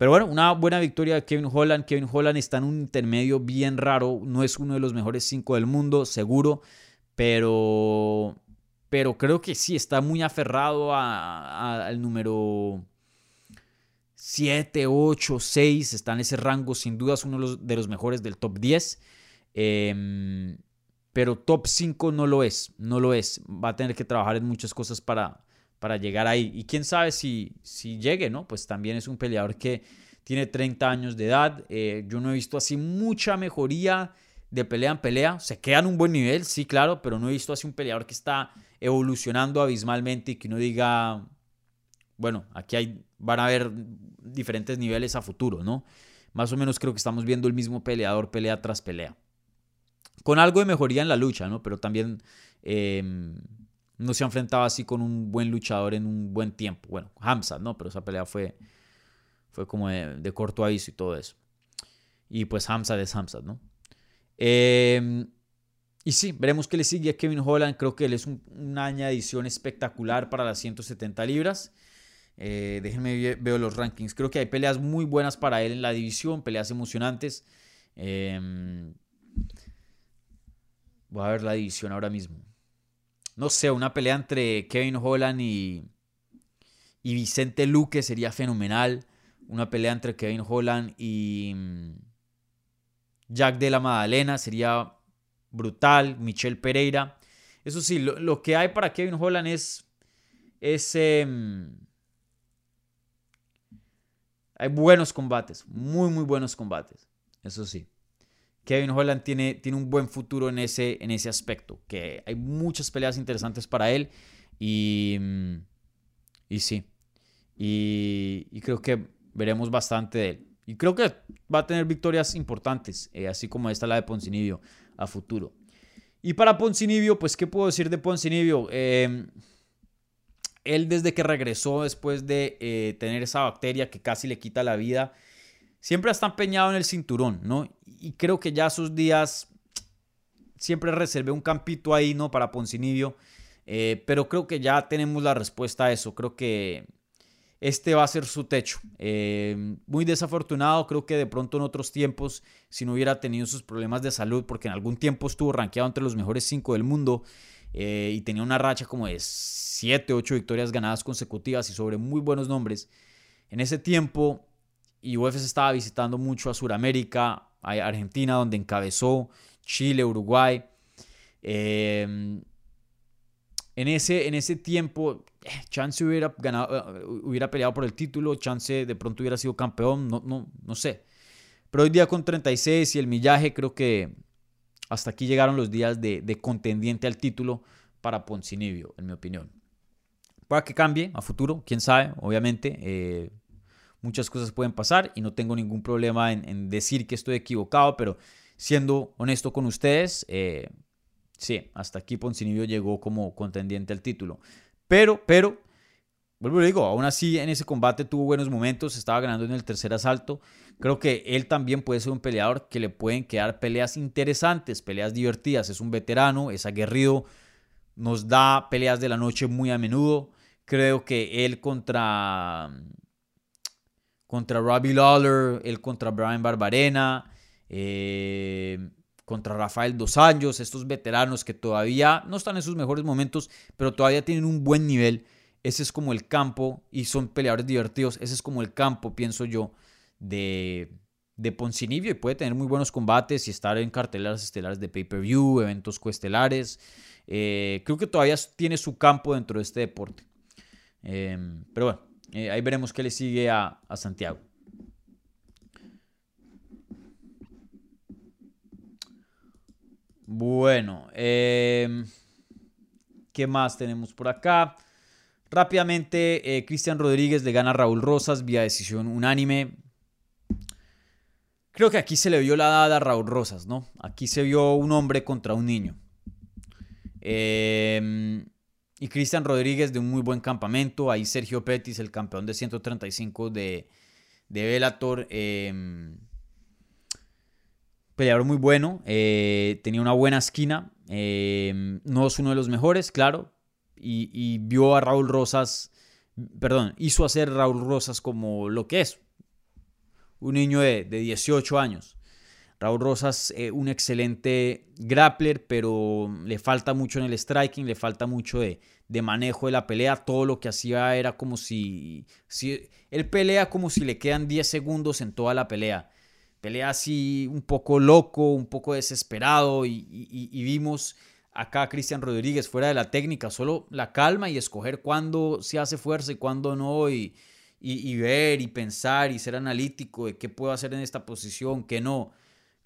Pero bueno, una buena victoria de Kevin Holland. Kevin Holland está en un intermedio bien raro. No es uno de los mejores cinco del mundo, seguro. Pero, pero creo que sí, está muy aferrado al número 7, 8, 6. Está en ese rango. Sin duda es uno de los, de los mejores del top 10. Em, pero top 5 no lo es, no lo es. Va a tener que trabajar en muchas cosas para, para llegar ahí. Y quién sabe si, si llegue, ¿no? Pues también es un peleador que tiene 30 años de edad. Eh, yo no he visto así mucha mejoría de pelea en pelea. Se queda en un buen nivel, sí, claro, pero no he visto así un peleador que está evolucionando abismalmente y que uno diga, bueno, aquí hay, van a haber diferentes niveles a futuro, ¿no? Más o menos creo que estamos viendo el mismo peleador pelea tras pelea con algo de mejoría en la lucha, ¿no? Pero también em, no se ha enfrentado así con un buen luchador en un buen tiempo. Bueno, Hamza, ¿no? Pero esa pelea fue, fue como de, corto aviso y todo eso. Y pues Hamza es Hamza, ¿no? Em, y sí, veremos qué le sigue Kevin Holland. Creo que él es una añadición espectacular para las 170 libras. Eh, déjenme ver los rankings. Creo que hay peleas muy buenas para él en la división, peleas emocionantes. Eh, Voy a ver la división ahora mismo. No sé, una pelea entre Kevin Holland y, y Vicente Luque sería fenomenal. Una pelea entre Kevin Holland y mm, Jack de la Madalena sería brutal. Michelle Pereira. Eso sí, lo, que hay para Kevin Holland es. es em, hay buenos combates. Muy, muy buenos combates. Eso sí. Kevin Holland tiene, tiene un buen futuro en ese, en ese aspecto, que hay muchas peleas interesantes para él y, y sí, y, creo que veremos bastante de él. Y creo que va a tener victorias importantes, eh, así como esta la de Poncinibio a futuro. Y para Poncinibio, pues, ¿qué puedo decir de Poncinibio? Em, él desde que regresó después de eh, tener esa bacteria que casi le quita la vida, siempre está empeñado en el cinturón, ¿no? Y creo que ya sus días siempre reservé un campito ahí, ¿no? Para Poncinibio. Eh, pero creo que ya tenemos la respuesta a eso. Creo que este va a ser su techo. Eh, muy desafortunado, creo que de pronto en otros tiempos, si no hubiera tenido sus problemas de salud, porque en algún tiempo estuvo rankeado entre los mejores cinco del mundo eh, y tenía una racha como de 7, 8 victorias ganadas consecutivas y sobre muy buenos nombres. En ese tiempo y UFC estaba visitando mucho a Sudamérica, a Argentina, donde encabezó, Chile, Uruguay. Em, en, ese, en ese tiempo, eh, Chance hubiera, ganado, eh, hubiera peleado por el título, Chance de pronto hubiera sido campeón, no, no, no sé. Pero hoy día con 36 y el millaje, creo que hasta aquí llegaron los días de, contendiente al título para Poncinibio, en mi opinión. Para que cambie a futuro, quién sabe, obviamente. Eh, muchas cosas pueden pasar y no tengo ningún problema en, decir que estoy equivocado, pero siendo honesto con ustedes, eh, sí, hasta aquí Poncinibio llegó como contendiente al título. Pero, pero, vuelvo a digo, aún así en ese combate tuvo buenos momentos, estaba ganando en el tercer asalto. Creo que él también puede ser un peleador que le pueden quedar peleas interesantes, peleas divertidas. Es un veterano, es aguerrido, nos da peleas de la noche muy a menudo. Creo que él contra contra Robbie Lawler, el contra Brian Barbarena, eh, contra Rafael Dos Anjos, estos veteranos que todavía no están en sus mejores momentos, pero todavía tienen un buen nivel. Ese es como el campo, y son peleadores divertidos, ese es como el campo, pienso yo, de, de Poncinibio y puede tener muy buenos combates y estar en carteleras estelares de pay-per-view, eventos coestelares. Eh, creo que todavía tiene su campo dentro de este deporte. Em, pero bueno, eh, ahí veremos qué le sigue a, Santiago. Bueno, em, ¿qué más tenemos por acá? Rápidamente, eh, Cristian Rodríguez le gana a Raúl Rosas vía decisión unánime. Creo que aquí se le vio la dada a Raúl Rosas, ¿no? Aquí se vio un hombre contra un niño. Eh, y Cristian Rodríguez de un muy buen campamento. Ahí Sergio Pettis, el campeón de 135 de, de Bellator. Em, peleador muy bueno. Eh, tenía una buena esquina. Em, no es uno de los mejores, claro. Y, vio a Raúl Rosas. Perdón, hizo hacer Raúl Rosas como lo que es. un niño de, 18 años. Raúl Rosas, eh, un excelente grappler, pero le falta mucho en el striking, le falta mucho de, manejo de la pelea. Todo lo que hacía era como si, si. Él pelea como si le quedan 10 segundos en toda la pelea. Pelea así un poco loco, un poco desesperado y, vimos acá a Cristian Rodríguez fuera de la técnica, solo la calma y escoger cuándo se hace fuerza y cuándo no y, y, ver y pensar y ser analítico de qué puedo hacer en esta posición, qué no.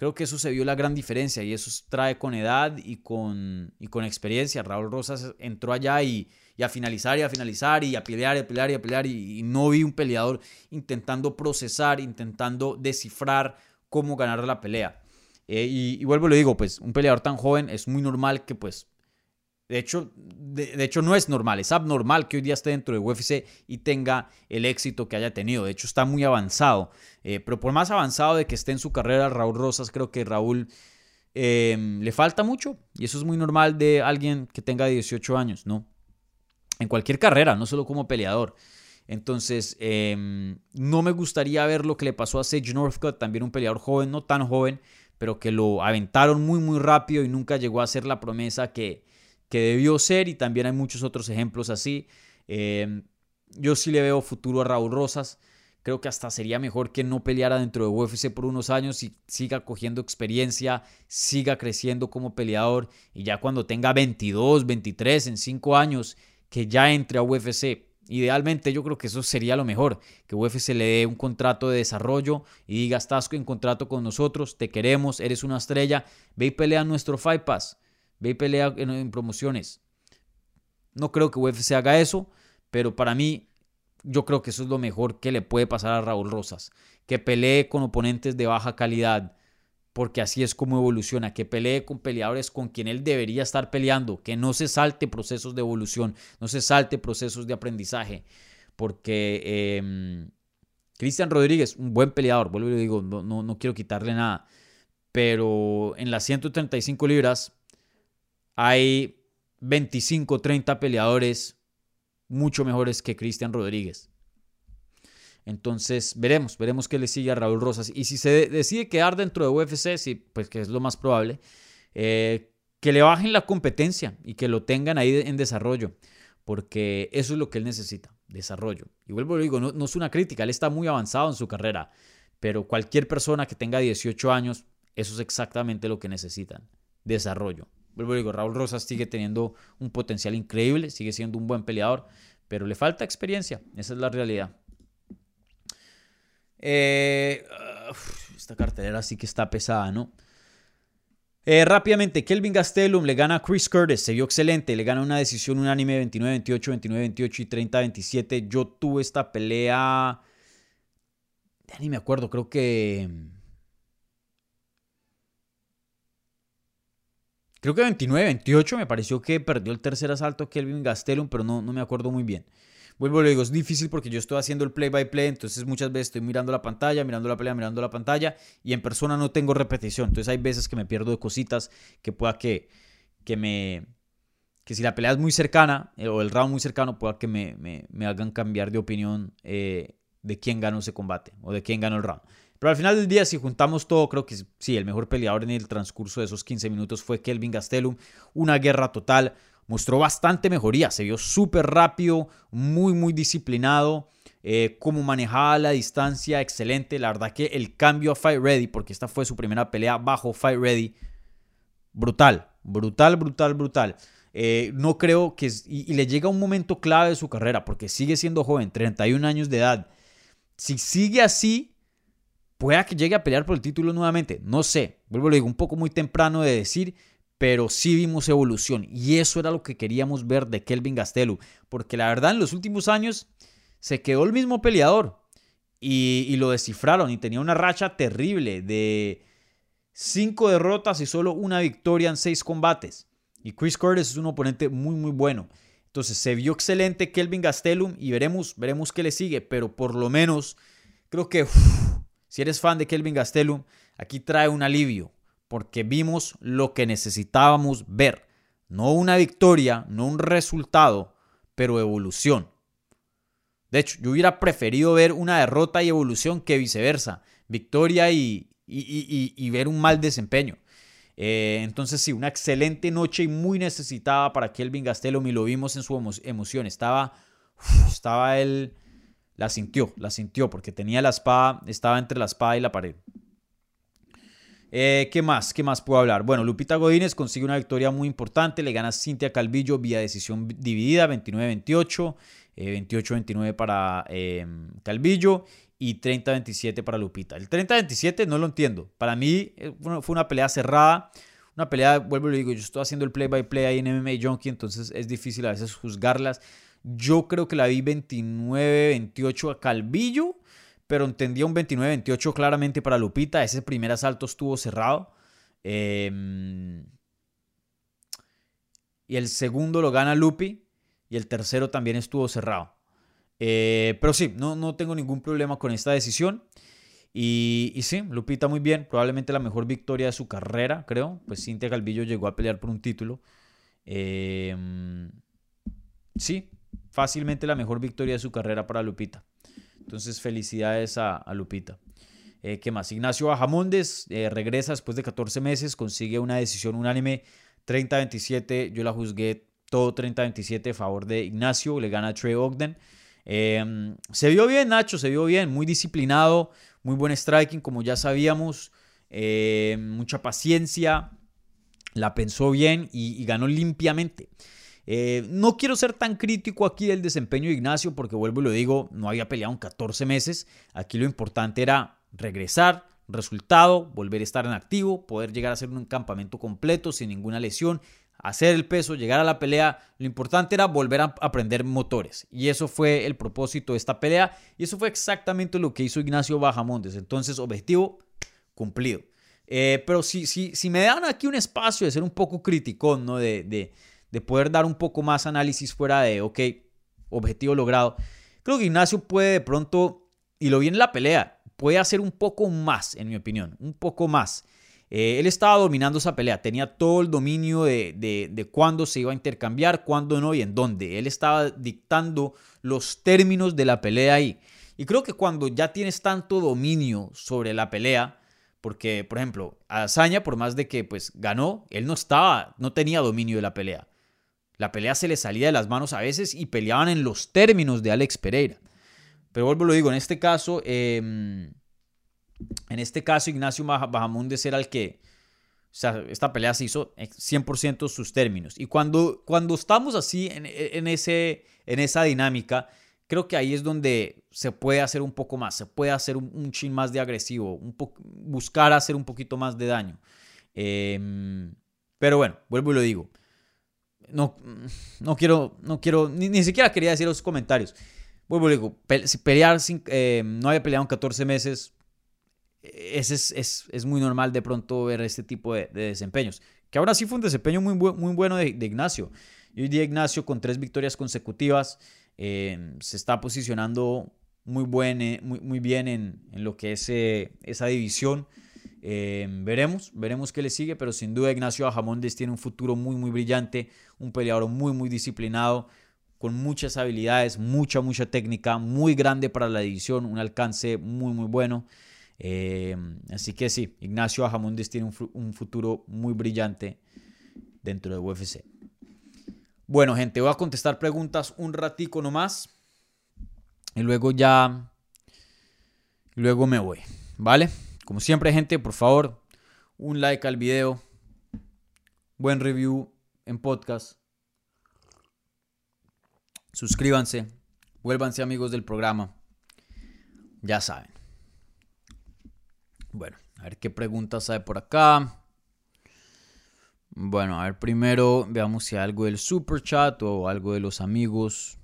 Creo que eso se vio la gran diferencia y eso trae con edad y con, y con experiencia. Raúl Rosas entró allá y, a finalizar y a finalizar y a pelear y a pelear y a pelear y, no vi un peleador intentando procesar, intentando descifrar cómo ganar la pelea. Eh, y, y, vuelvo lo digo, pues un peleador tan joven es muy normal que pues de hecho, de, hecho, no es normal, es abnormal que hoy día esté dentro de UFC y tenga el éxito que haya tenido. De hecho, está muy avanzado. Eh, pero por más avanzado de que esté en su carrera, Raúl Rosas, creo que Raúl em, le falta mucho. Y eso es muy normal de alguien que tenga 18 años, ¿no? En cualquier carrera, no solo como peleador. Entonces, em, no me gustaría ver lo que le pasó a Sage Northcutt, también un peleador joven, no tan joven, pero que lo aventaron muy, muy rápido y nunca llegó a ser la promesa que que debió ser y también hay muchos otros ejemplos así. Em, yo sí le veo futuro a Raúl Rosas. Creo que hasta sería mejor que no peleara dentro de UFC por unos años y siga cogiendo experiencia, siga creciendo como peleador y ya cuando tenga 22, 23, en 5 años, que ya entre a UFC. Idealmente yo creo que eso sería lo mejor, que UFC le dé un contrato de desarrollo y diga, estás en contrato con nosotros, te queremos, eres una estrella, ve y pelea nuestro Fight Pass. Ve y pelea en, promociones. No creo que UFC haga eso, pero para mí yo creo que eso es lo mejor que le puede pasar a Raúl Rosas. Que pelee con oponentes de baja calidad, porque así es como evoluciona. Que pelee con peleadores con quien él debería estar peleando. Que no se salte procesos de evolución, no se salte procesos de aprendizaje. Porque em, Cristian Rodríguez, un buen peleador, vuelvo y le digo, no, no, no quiero quitarle nada. Pero en las 135 libras hay 25, 30 peleadores mucho mejores que Cristian Rodríguez. Entonces, veremos, veremos qué le sigue a Raúl Rosas. Y si se decide quedar dentro de UFC, pues que es lo más probable, eh, que le bajen la competencia y que lo tengan ahí en desarrollo, porque eso es lo que él necesita, desarrollo. Y vuelvo a digo, no, no es una crítica, él está muy avanzado en su carrera, pero cualquier persona que tenga 18 años, eso es exactamente lo que necesitan, desarrollo. Vuelvo digo, Raúl Rosas sigue teniendo un potencial increíble, sigue siendo un buen peleador, pero le falta experiencia, esa es la realidad. Eh, esta cartelera sí que está pesada, ¿no? Eh, rápidamente, Kelvin Gastelum le gana a Chris Curtis, se vio excelente, le gana una decisión unánime 29-28, 29-28 y 30-27. Yo tuve esta pelea, ya ni me acuerdo, creo que Creo que 29-28 me pareció que perdió el tercer asalto Kelvin Gastelum, pero no, no me acuerdo muy bien. Vuelvo a digo, es difícil porque yo estoy haciendo el play by play, entonces muchas veces estoy mirando la pantalla, mirando la pelea, mirando la pantalla y en persona no tengo repetición. Entonces hay veces que me pierdo de cositas que pueda que, que me... Que si la pelea es muy cercana eh, o el round muy cercano, pueda que me, me, hagan cambiar de opinión eh, de quién ganó ese combate o de quién ganó el round. Pero al final del día, si juntamos todo, creo que sí, el mejor peleador en el transcurso de esos 15 minutos fue Kelvin Gastelum. Una guerra total. Mostró bastante mejoría. Se vio súper rápido, muy, muy disciplinado. Eh, cómo manejaba la distancia, excelente. La verdad que el cambio a Fight Ready, porque esta fue su primera pelea bajo Fight Ready, brutal, brutal, brutal, brutal. Eh, no creo que... y, le llega un momento clave de su carrera, porque sigue siendo joven, 31 años de edad. Si sigue así, Pueda que llegue a pelear por el título nuevamente, no sé. Vuelvo lo digo, un poco muy temprano de decir, pero sí vimos evolución. Y eso era lo que queríamos ver de Kelvin Gastelu. Porque la verdad, en los últimos años se quedó el mismo peleador. Y, lo descifraron. Y tenía una racha terrible de cinco derrotas y solo una victoria en seis combates. Y Chris Curtis es un oponente muy, muy bueno. Entonces se vio excelente Kelvin Gastelum y veremos, veremos qué le sigue. Pero por lo menos creo que si eres fan de Kelvin Gastelum, aquí trae un alivio, porque vimos lo que necesitábamos ver. No una victoria, no un resultado, pero evolución. De hecho, yo hubiera preferido ver una derrota y evolución que viceversa. victoria y, ver un mal desempeño. Eh, entonces sí, una excelente noche y muy necesitada para Kelvin Gastelum y lo vimos en su emoción. Estaba, estaba él, la sintió, la sintió porque tenía la espada, estaba entre la espada y la pared. Eh, ¿Qué más? ¿Qué más puedo hablar? Bueno, Lupita Godínez consigue una victoria muy importante, le gana Cintia Calvillo vía decisión dividida, 29-28, 28-29 eh, para Calvillo y 30-27 para Lupita. El 30-27 no lo entiendo. Para mí eh, fue una pelea cerrada. Una pelea, vuelvo y lo digo, yo estoy haciendo el play by play ahí en MMA Junkie, entonces es difícil a veces juzgarlas. Yo creo que la vi 29-28 a Calvillo, pero entendía un 29-28 claramente para Lupita. Ese primer asalto estuvo cerrado. Em, y el segundo lo gana Lupi y el tercero también estuvo cerrado. Eh, pero sí, no, no tengo ningún problema con esta decisión. Y, sí, Lupita muy bien, probablemente la mejor victoria de su carrera, creo. Pues Cintia Calvillo llegó a pelear por un título. Em, sí, fácilmente la mejor victoria de su carrera para Lupita. Entonces, felicidades a, Lupita. Eh, ¿Qué más? Ignacio Bajamondes eh, regresa después de 14 meses, consigue una decisión unánime 30-27. Yo la juzgué todo 30-27 a favor de Ignacio, le gana a Trey Ogden. Em, se vio bien, Nacho, se vio bien, muy disciplinado, muy buen striking, como ya sabíamos, em, mucha paciencia, la pensó bien y, ganó limpiamente. Eh, no quiero ser tan crítico aquí del desempeño de Ignacio porque vuelvo y lo digo, no había peleado en 14 meses. Aquí lo importante era regresar, resultado, volver a estar en activo, poder llegar a hacer un campamento completo sin ninguna lesión hacer el peso, llegar a la pelea. Lo importante era volver a aprender motores. Y eso fue el propósito de esta pelea. Y eso fue exactamente lo que hizo Ignacio Bajamontes. Entonces, objetivo cumplido. Eh, pero si, si, si me dan aquí un espacio de ser un poco crítico, ¿no? De, de poder dar un poco más análisis fuera de, ok, objetivo logrado. Creo que Ignacio puede de pronto, y lo vi en la pelea, puede hacer un poco más, en mi opinión, un poco más. Eh, él estaba dominando esa pelea, tenía todo el dominio de, de, cuándo se iba a intercambiar, cuándo no y en dónde. Él estaba dictando los términos de la pelea ahí. Y creo que cuando ya tienes tanto dominio sobre la pelea, porque, por ejemplo, Azaña, por más de que pues ganó, él no estaba, no tenía dominio de la pelea. La pelea se le salía de las manos a veces y peleaban en los términos de Alex Pereira. Pero vuelvo, lo digo, en este caso, eh, en este caso, Ignacio Bajamundes era el que, o sea, esta pelea se hizo 100% sus términos. Y cuando, cuando estamos así en, ese, en esa dinámica, creo que ahí es donde se puede hacer un poco más, se puede hacer un, chin más de agresivo, un buscar hacer un poquito más de daño. Em, pero bueno, vuelvo y lo digo. No, no quiero, no quiero, ni, siquiera quería decir los comentarios. Vuelvo digo, pelear sin, eh, no había peleado en 14 meses, es, es, muy normal de pronto ver este tipo de, desempeños. Que ahora sí fue un desempeño muy, muy bueno de, Ignacio. Y hoy día Ignacio con tres victorias consecutivas eh, se está posicionando muy, buen, eh, muy, muy bien en, lo que es eh, esa división. Veremos, veremos qué le sigue, pero sin duda Ignacio Ajamondes tiene un futuro muy, muy brillante, un peleador muy, muy disciplinado, con muchas habilidades, mucha, mucha técnica, muy grande para la división, un alcance muy, muy bueno. Eh, así que sí, Ignacio Ajamundis tiene un, futuro muy brillante dentro de UFC. Bueno, gente, voy a contestar preguntas un ratico nomás. Y luego ya. Luego me voy. ¿Vale? Como siempre, gente, por favor, un like al video. Buen review en podcast. Suscríbanse. Vuélvanse amigos del programa. Ya saben. Bueno, a ver qué preguntas hay por acá. Bueno, a ver, primero veamos si hay algo del super chat o algo de los amigos.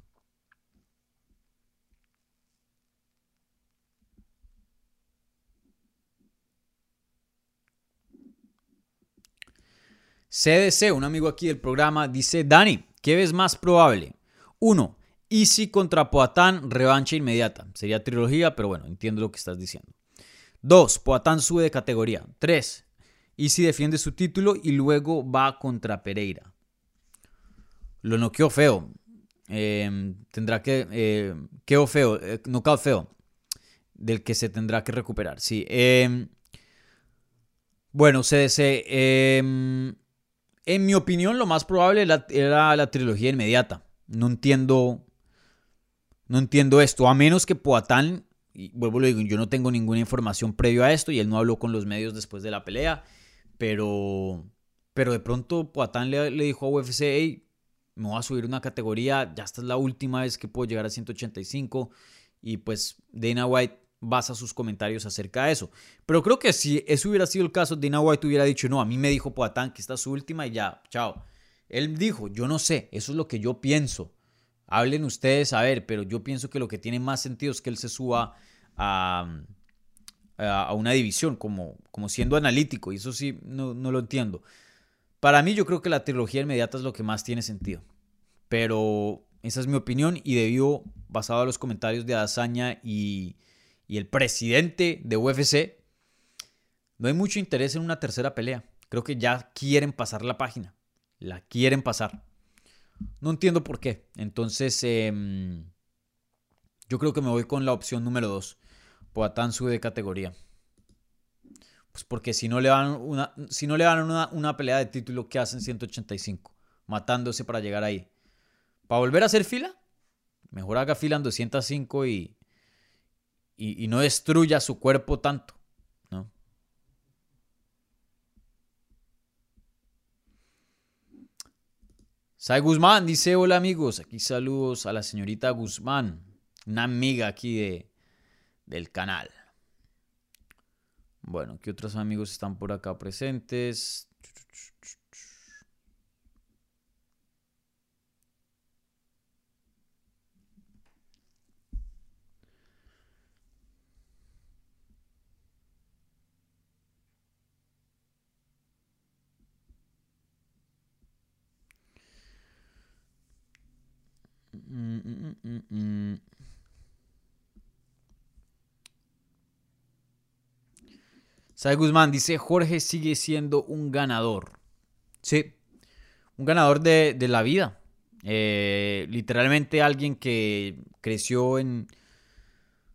CDC, un amigo aquí del programa, dice, Dani, ¿qué ves más probable? Uno, Easy contra Poatán, revancha inmediata. Sería trilogía, pero bueno, entiendo lo que estás diciendo. 2. Poatán sube de categoría. 3. Easy defiende su título y luego va contra Pereira. Lo noqueó feo. Em, tendrá que. Eh, quedó feo. Eh, feo. del que se tendrá que recuperar. Sí. Em, bueno, CDC. En mi opinión, lo más probable era la trilogía inmediata. No entiendo. No entiendo esto. A menos que Poatán. Y vuelvo lo digo, yo no tengo ninguna información previo a esto y él no habló con los medios después de la pelea. Pero. Pero de pronto Poatán le, le dijo a UFC: hey, me voy a subir una categoría. Ya esta es la última vez que puedo llegar a 185. Y pues Dana White basa sus comentarios acerca de eso. Pero creo que si eso hubiera sido el caso, Dana White hubiera dicho, no, a mí me dijo Poatán que esta es su última y ya, chao. Él dijo, yo no sé, eso es lo que yo pienso. Hablen ustedes a ver, pero yo pienso que lo que tiene más sentido es que él se suba a, a una división, como, como siendo analítico, y eso sí, no, no lo entiendo. Para mí yo creo que la trilogía inmediata es lo que más tiene sentido. Pero esa es mi opinión y debido, basado en los comentarios de Azaña y, y el presidente de UFC, no hay mucho interés en una tercera pelea. Creo que ya quieren pasar la página. La quieren pasar. No entiendo por qué. Entonces, em, yo creo que me voy con la opción número 2. Poatán sube de categoría. Pues porque si no le dan una, si no le dan una, una pelea de título, ¿qué hacen 185? Matándose para llegar ahí. ¿Para volver a hacer fila? Mejor haga fila en 205 y, y, no destruya su cuerpo tanto. ¿no? Sai Guzmán dice, hola amigos, aquí saludos a la señorita Guzmán, una amiga aquí de, del canal. Bueno, ¿qué otros amigos están por acá presentes? Mm, mm, mm, Guzmán dice, Jorge sigue siendo un ganador. Sí, un ganador de, la vida. Eh, literalmente alguien que creció en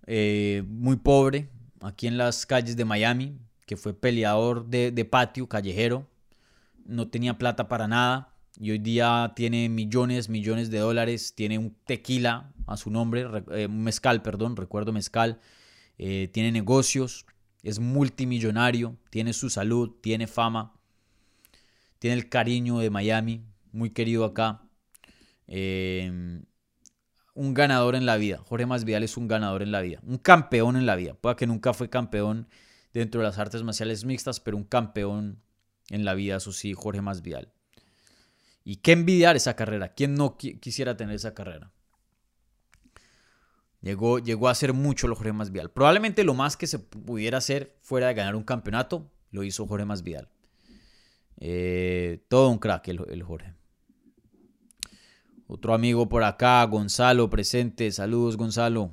eh, muy pobre, aquí en las calles de Miami, que fue peleador de, de patio, callejero, no tenía plata para nada, y hoy día tiene millones, millones de dólares, tiene un tequila a su nombre, eh, un mezcal, perdón, recuerdo mezcal, eh, tiene negocios, es multimillonario, tiene su salud, tiene fama, tiene el cariño de Miami, muy querido acá. Eh, un ganador en la vida. Jorge Masvidal es un ganador en la vida, un campeón en la vida. Puede que nunca fue campeón dentro de las artes marciales mixtas, pero un campeón en la vida, eso sí, Jorge Masvidal. Y qué envidiar esa carrera. ¿Quién no quisiera tener esa carrera? Llegó, llegó a hacer mucho lo Jorge Masvidal. Probablemente lo más que se pudiera hacer fuera de ganar un campeonato, lo hizo Jorge Masvidal. Eh, todo un crack el, el Jorge. Otro amigo por acá, Gonzalo, presente. Saludos, Gonzalo.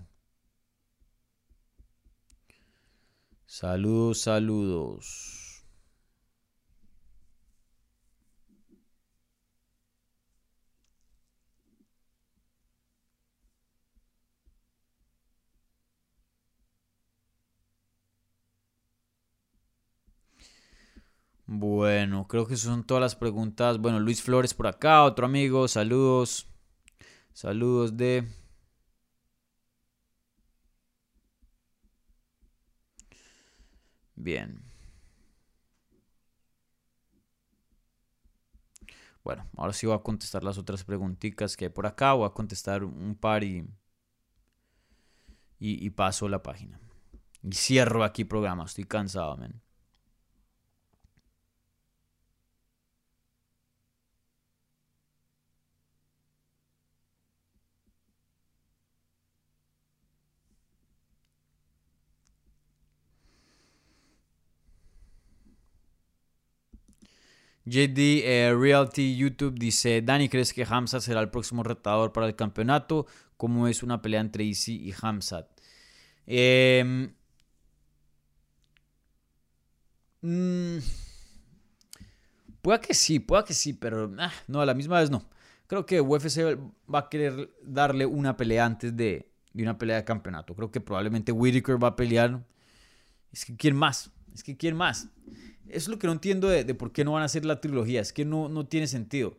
Saludos, saludos. Bueno, creo que son todas las preguntas. Bueno, Luis Flores por acá, otro amigo, saludos. Saludos de... Bien. Bueno, ahora sí voy a contestar las otras preguntitas que hay por acá. Voy a contestar un par y, y, y paso la página. Y cierro aquí programa. Estoy cansado, men. JD eh, Realty YouTube dice, Dani, ¿crees que Hamzat será el próximo retador para el campeonato? ¿Cómo es una pelea entre Easy y Hamzat? Em, mm, puede que sí, puede que sí, pero ah, no, a la misma vez no. Creo que UFC va a querer darle una pelea antes de, de una pelea de campeonato. Creo que probablemente Whitaker va a pelear. Es que ¿quién más? Es que ¿quién más? Es lo que no entiendo de, por qué no van a hacer la trilogía. Es que no, no tiene sentido.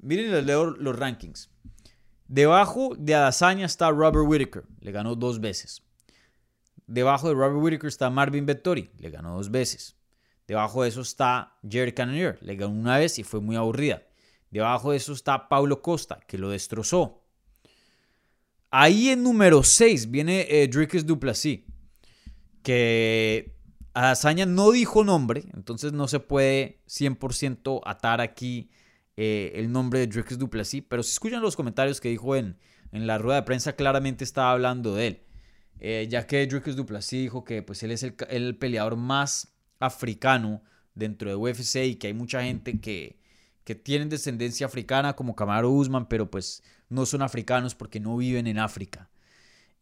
Miren, les leo los rankings. Debajo de Adesanya está Robert Whitaker. Le ganó dos veces. Debajo de Robert Whitaker está Marvin Vettori. Le ganó dos veces. Debajo de eso está Jerry Cannonier. Le ganó una vez y fue muy aburrida. Debajo de eso está Paulo Costa, que lo destrozó. Ahí en número 6 viene eh, Duplessis, que Adesanya no dijo nombre, entonces no se puede 100% atar aquí eh, el nombre de Dricus Duplessis, pero si escuchan los comentarios que dijo en, en la rueda de prensa, claramente estaba hablando de él, eh, ya que Dricus Duplessis dijo que pues, él es el, el, peleador más africano dentro de UFC y que hay mucha gente que, que tienen descendencia africana como Camaro Usman, pero pues no son africanos porque no viven en África.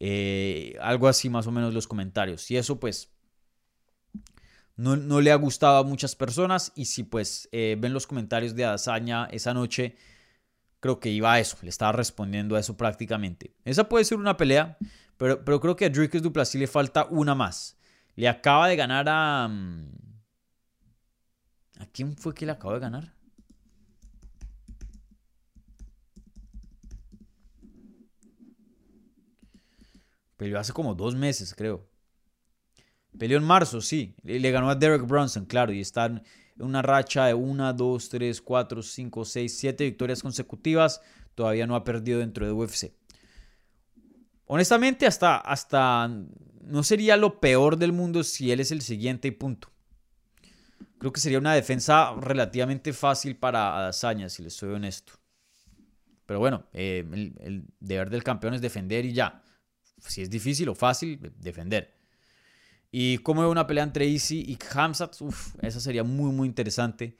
Eh, algo así más o menos los comentarios. Y eso pues no, le ha gustado a muchas personas. Y si pues eh, ven los comentarios de Adazaña esa noche, creo que iba a eso. Le estaba respondiendo a eso prácticamente. Esa puede ser una pelea, pero, pero creo que a Dricus Duplessis le falta una más. Le acaba de ganar a... Mm, ¿A quién fue que le acaba de ganar? Peleó hace como dos meses, creo. Peleó en marzo, sí. Le ganó a Derek Bronson, claro. Y está en una racha de una, dos, tres, cuatro, cinco, seis, siete victorias consecutivas. Todavía no ha perdido dentro de UFC. Honestamente, hasta, hasta no sería lo peor del mundo si él es el siguiente y punto. Creo que sería una defensa relativamente fácil para Adesanya, si le soy honesto. Pero bueno, eh, el deber del campeón es defender y ya si es difícil o fácil, defender. Y como veo una pelea entre Easy y Hamzat, uf, esa sería muy, muy interesante.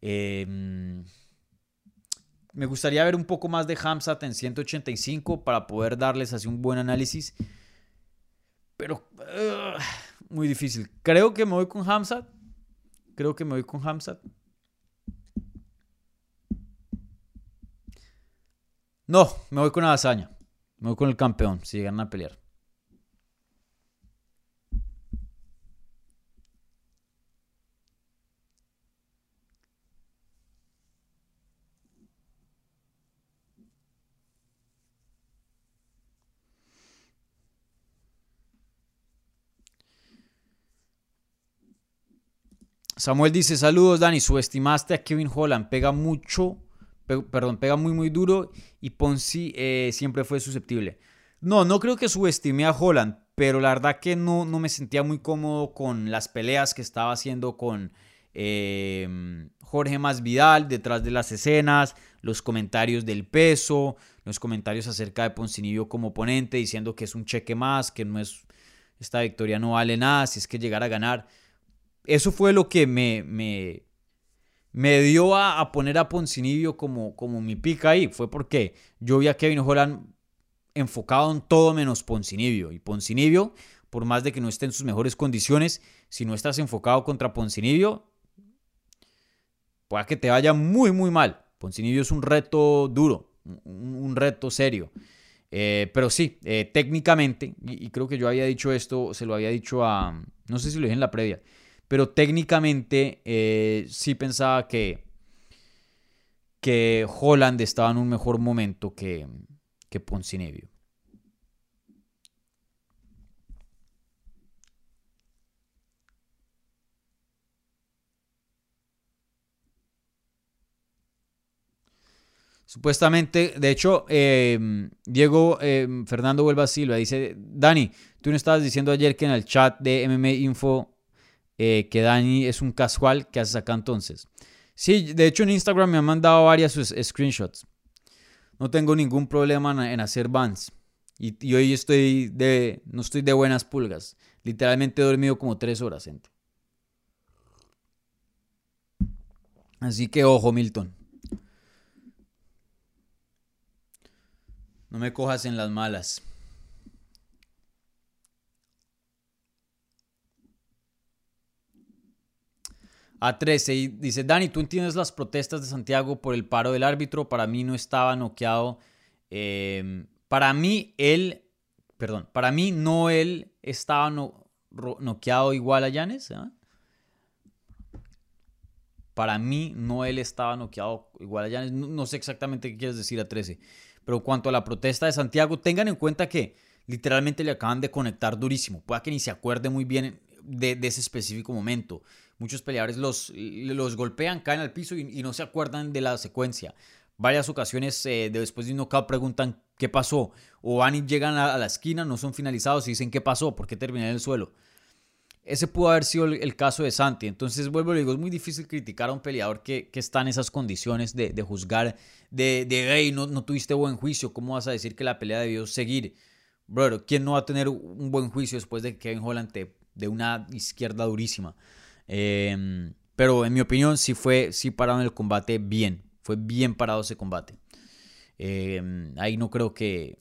Em, me gustaría ver un poco más de Hamzat en 185 para poder darles así un buen análisis. Pero muy difícil. Creo que me voy con Hamzat. Creo que me voy con Hamzat. No, me voy con Adazaña. Me voy con el campeón, si llegan a pelear. Samuel dice, saludos Dani, subestimaste a Kevin Holland, pega mucho perdón, pega muy muy duro y Ponzi eh, siempre fue susceptible. No, no creo que subestimé a Holland, pero la verdad que no, no me sentía muy cómodo con las peleas que estaba haciendo con eh, Jorge Masvidal detrás de las escenas, los comentarios del peso, los comentarios acerca de Poncinibio como oponente, diciendo que es un cheque más, que no es esta victoria no vale nada, si es que llegara a ganar. Eso fue lo que me, me, me dio a, poner a Poncinibio como, como mi pica ahí. Fue porque yo vi a Kevin Holland enfocado en todo menos Poncinibio. Y Poncinibio, por más de que no esté en sus mejores condiciones, si no estás enfocado contra Poncinibio, puede que te vaya muy, muy mal. Poncinibio es un reto duro, un, reto serio. Eh, pero sí, eh, técnicamente, y, y, creo que yo había dicho esto, se lo había dicho a, no sé si lo dije en la previa, pero técnicamente eh, sí pensaba que, que Holland estaba en un mejor momento que, que Poncinibio. Supuestamente, de hecho, em, Diego em, Fernando Huelva Silva dice, Dani, tú no estabas diciendo ayer que en el chat de MMA Info eh, que Dani es un casual, ¿qué haces acá entonces? Sí, de hecho en Instagram me han mandado varias screenshots. No tengo ningún problema en hacer bans. Y, hoy estoy de, no estoy de buenas pulgas. Literalmente he dormido como tres horas, gente. Así que ojo, Milton. No me cojas en las malas. A 13 dice, Dani, ¿tú entiendes las protestas de Santiago por el paro del árbitro? Para mí no estaba noqueado. Em, para mí él, perdón, para mí no él estaba noqueado igual a Yanes. ¿ah? Para mí no él estaba noqueado igual a Yanes. No, sé exactamente qué quieres decir a 13. Pero cuanto a la protesta de Santiago, tengan en cuenta que literalmente le acaban de conectar durísimo. Pueda que ni se acuerde muy bien de, ese específico momento. Muchos peleadores los, los golpean, caen al piso y, no se acuerdan de la secuencia. Varias ocasiones eh, después de un knockout preguntan qué pasó. O van y llegan a, la esquina, no son finalizados y dicen qué pasó, por qué terminé en el suelo. Ese pudo haber sido el, caso de Santi. Entonces, vuelvo a digo, es muy difícil criticar a un peleador que, está en esas condiciones de, juzgar, de, de hey, no, no tuviste buen juicio, ¿cómo vas a decir que la pelea debió seguir? Bro, ¿quién no va a tener un buen juicio después de que Kevin Holland te de una izquierda durísima. Em, pero en mi opinión sí fue, sí pararon el combate bien. Fue bien parado ese combate. Em, ahí no creo que,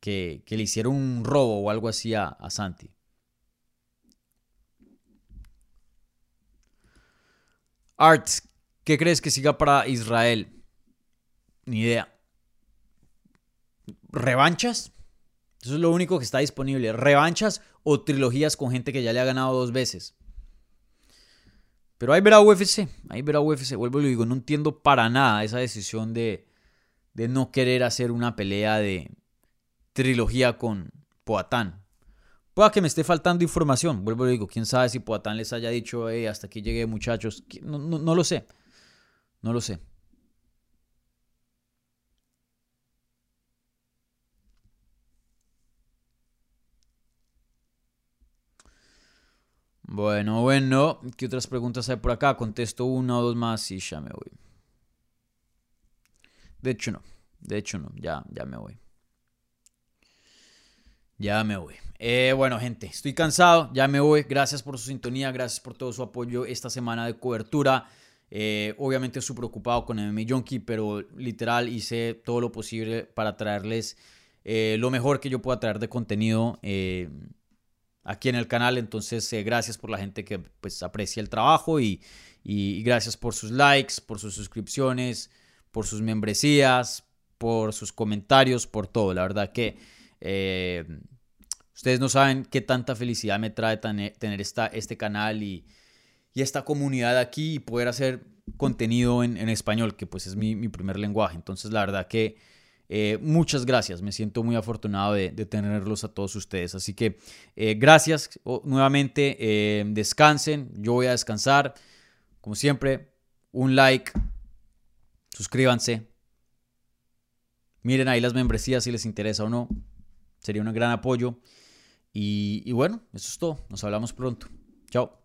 que, le hicieron un robo o algo así a, a Santi. Arts, ¿qué crees que siga para Israel? Ni idea. ¿Revanchas? Eso es lo único que está disponible. Revanchas o trilogías con gente que ya le ha ganado dos veces. Pero ahí verá UFC, ahí verá UFC. Vuelvo y lo digo, no entiendo para nada esa decisión de, de no querer hacer una pelea de trilogía con Poatán. Pueda que me esté faltando información. Vuelvo y digo, quién sabe si Poatán les haya dicho, hasta aquí llegué muchachos. no lo sé. No lo sé. Bueno, bueno, ¿qué otras preguntas hay por acá? Contesto una o dos más y ya me voy. De hecho no, de hecho no, ya, ya me voy. Ya me voy. Eh, bueno, gente, estoy cansado, ya me voy. Gracias por su sintonía, gracias por todo su apoyo esta semana de cobertura. Eh, obviamente estoy preocupado con MMA Junkie, pero literal hice todo lo posible para traerles eh, lo mejor que yo pueda traer de contenido aquí en el canal. Entonces, eh, gracias por la gente que pues aprecia el trabajo y, gracias por sus likes, por sus suscripciones, por sus membresías, por sus comentarios, por todo. La verdad que eh, ustedes no saben qué tanta felicidad me trae tener esta, este canal y, esta comunidad aquí y poder hacer contenido en, español, que pues es mi, mi primer lenguaje. Entonces, la verdad que eh, muchas gracias, me siento muy afortunado de, tenerlos a todos ustedes. Así que eh, gracias nuevamente, eh, descansen, yo voy a descansar. Como siempre, un like, suscríbanse, miren ahí las membresías si les interesa o no, sería un gran apoyo. Y, y bueno, eso es todo, nos hablamos pronto. Chao.